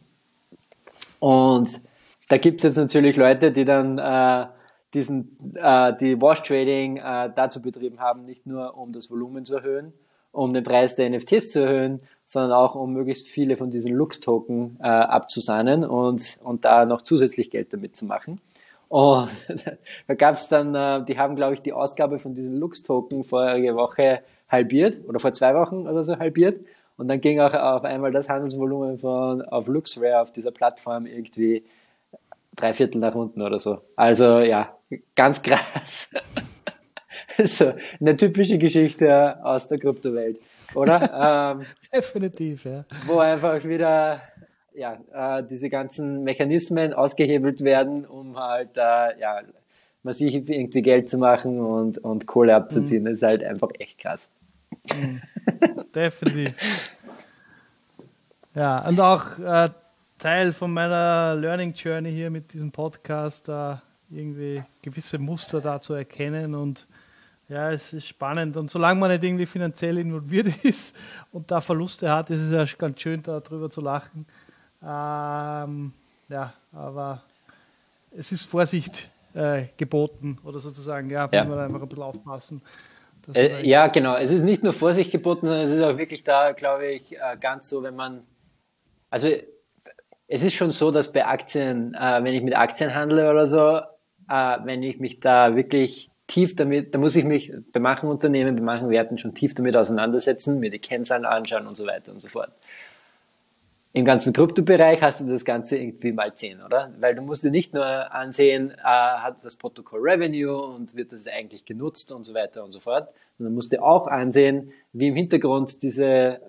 Und da gibt es jetzt natürlich Leute, die dann äh, diesen, äh, die Wash Trading äh, dazu betrieben haben, nicht nur um das Volumen zu erhöhen, um den Preis der NFTs zu erhöhen, sondern auch um möglichst viele von diesen Lux-Token äh, abzusahnen und, und da noch zusätzlich Geld damit zu machen. Und da gab es dann, äh, die haben, glaube ich, die Ausgabe von diesen Lux-Token vorige Woche halbiert oder vor zwei Wochen oder so halbiert. Und dann ging auch auf einmal das Handelsvolumen von auf LuxRare auf dieser Plattform irgendwie drei Viertel nach unten oder so. Also ja, ganz krass. so eine typische Geschichte aus der Kryptowelt, oder? ähm, Definitiv, ja. Wo einfach wieder ja, äh, diese ganzen Mechanismen ausgehebelt werden, um halt äh, ja, massiv irgendwie Geld zu machen und, und Kohle abzuziehen. Mhm. Das ist halt einfach echt krass. Mhm. Definitiv. Ja, und auch äh, Teil von meiner Learning Journey hier mit diesem Podcast, da irgendwie gewisse Muster da zu erkennen und ja, es ist spannend. Und solange man nicht irgendwie finanziell involviert ist und da Verluste hat, ist es ja ganz schön, darüber zu lachen. Ähm, ja, aber es ist Vorsicht äh, geboten oder sozusagen, ja, ja. muss man einfach ein bisschen aufpassen. Äh, ja, genau. Es ist nicht nur Vorsicht geboten, sondern es ist auch wirklich da, glaube ich, äh, ganz so, wenn man, also es ist schon so, dass bei Aktien, äh, wenn ich mit Aktien handle oder so, äh, wenn ich mich da wirklich tief damit, da muss ich mich bei manchen Unternehmen, bei manchen Werten schon tief damit auseinandersetzen, mir die Kennzahlen anschauen und so weiter und so fort. Im ganzen Kryptobereich hast du das Ganze irgendwie mal 10, oder? Weil du musst dir nicht nur ansehen, äh, hat das Protokoll Revenue und wird das eigentlich genutzt und so weiter und so fort, sondern musst dir auch ansehen, wie im Hintergrund diese,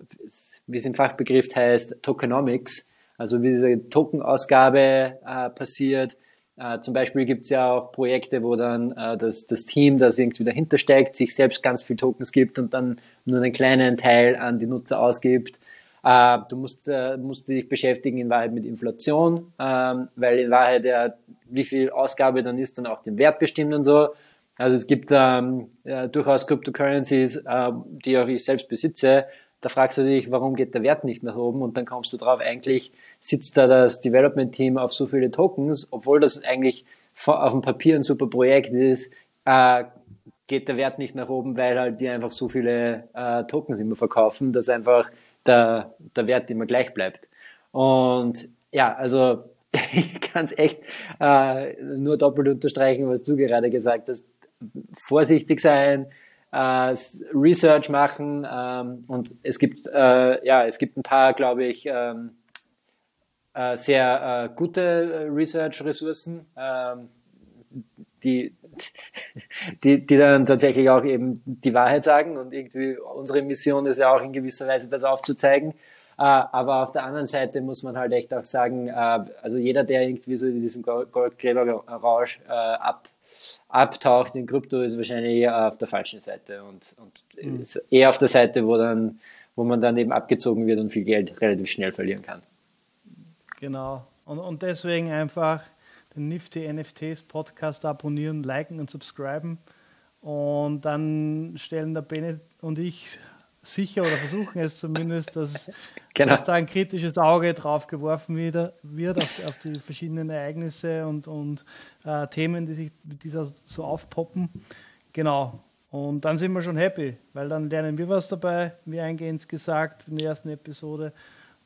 wie es im Fachbegriff heißt, Tokenomics, also wie diese Tokenausgabe äh, passiert. Äh, zum Beispiel gibt es ja auch Projekte, wo dann äh, das, das Team, das irgendwie dahinter steckt, sich selbst ganz viel Tokens gibt und dann nur einen kleinen Teil an die Nutzer ausgibt. Äh, du musst, äh, musst dich beschäftigen in Wahrheit mit Inflation, ähm, weil in Wahrheit ja, wie viel Ausgabe dann ist, dann auch den Wert bestimmt und so. Also es gibt ähm, ja, durchaus Cryptocurrencies, äh, die auch ich selbst besitze, da fragst du dich, warum geht der Wert nicht nach oben? Und dann kommst du drauf, eigentlich sitzt da das Development-Team auf so viele Tokens, obwohl das eigentlich auf dem Papier ein super Projekt ist, äh, geht der Wert nicht nach oben, weil halt die einfach so viele äh, Tokens immer verkaufen, dass einfach der, der Wert immer gleich bleibt. Und ja, also ich kann es echt äh, nur doppelt unterstreichen, was du gerade gesagt hast. Vorsichtig sein, äh, Research machen ähm, und es gibt äh, ja es gibt ein paar glaube ich ähm, äh, sehr äh, gute Research-Ressourcen, ähm, die, die, die dann tatsächlich auch eben die Wahrheit sagen und irgendwie unsere Mission ist ja auch in gewisser Weise das aufzuzeigen. Äh, aber auf der anderen Seite muss man halt echt auch sagen, äh, also jeder, der irgendwie so in diesem Goldgräber-Rausch äh, ab abtaucht in Krypto, ist wahrscheinlich eher auf der falschen Seite und, und mhm. eher auf der Seite, wo dann, wo man dann eben abgezogen wird und viel Geld relativ schnell verlieren kann. Genau. Und, und deswegen einfach den Nifty NFTs Podcast abonnieren, liken und subscriben. Und dann stellen der Bene und ich sicher oder versuchen es zumindest, dass, genau. dass da ein kritisches Auge drauf geworfen wird, wird auf, auf, die verschiedenen Ereignisse und, und äh, Themen, die sich mit dieser so aufpoppen. Genau. Und dann sind wir schon happy, weil dann lernen wir was dabei, wie eingehend gesagt in der ersten Episode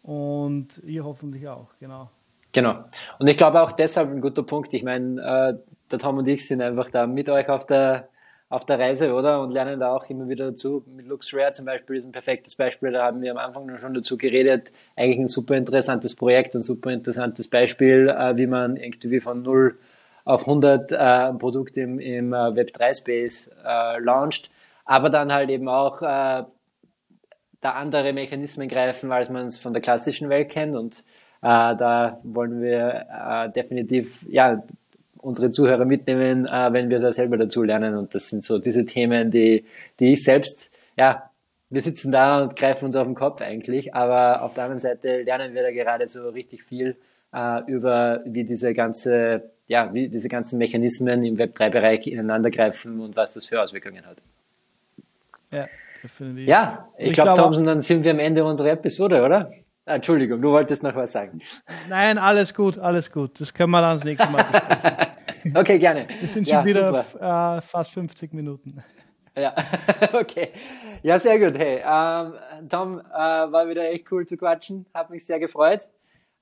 und ihr hoffentlich auch, genau. Genau. Und ich glaube auch deshalb ein guter Punkt. Ich meine, äh, der Tom und ich sind einfach da mit euch auf der auf der Reise, oder? Und lernen da auch immer wieder dazu. Mit LuxRare zum Beispiel ist ein perfektes Beispiel, da haben wir am Anfang schon dazu geredet. Eigentlich ein super interessantes Projekt, ein super interessantes Beispiel, äh, wie man irgendwie von 0 auf 100 äh, ein Produkt im, im äh, Web3-Space äh, launcht, aber dann halt eben auch da andere Mechanismen greifen, als man es von der klassischen Welt kennt und da wollen wir definitiv ja unsere Zuhörer mitnehmen, äh, wenn wir da selber dazu lernen. Und das sind so diese Themen, die, die ich selbst, ja, wir sitzen da und greifen uns auf den Kopf eigentlich, aber auf der anderen Seite lernen wir da gerade so richtig viel äh, über, wie diese ganze, ja, wie diese ganzen Mechanismen im Web3-Bereich ineinandergreifen und was das für Auswirkungen hat. Ja, definitiv. Ja, ich, ich glaube, glaub, Thompson, dann sind wir am Ende unserer Episode, oder? Ah, Entschuldigung, du wolltest noch was sagen. Nein, alles gut, alles gut. Das können wir dann das nächste Mal besprechen. okay, gerne. Wir sind schon ja, wieder äh, fast 50 Minuten. Ja, okay. Ja, sehr gut. Hey, ähm, Tom, äh, war wieder echt cool zu quatschen. Hat mich sehr gefreut.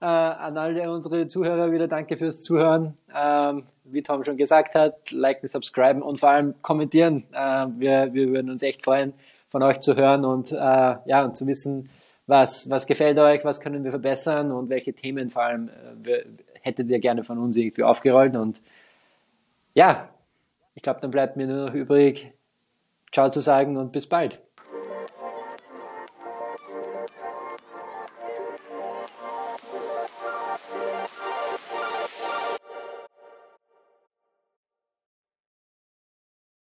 Äh, an alle unsere Zuhörer wieder danke fürs Zuhören. Ähm, wie Tom schon gesagt hat, liken, subscriben und vor allem kommentieren. Äh, wir, wir würden uns echt freuen, von euch zu hören und äh, ja und zu wissen, was, was gefällt euch, was können wir verbessern und welche Themen vor allem äh, hättet ihr gerne von uns irgendwie aufgerollt. Und ja, ich glaube, dann bleibt mir nur noch übrig, Ciao zu sagen und bis bald.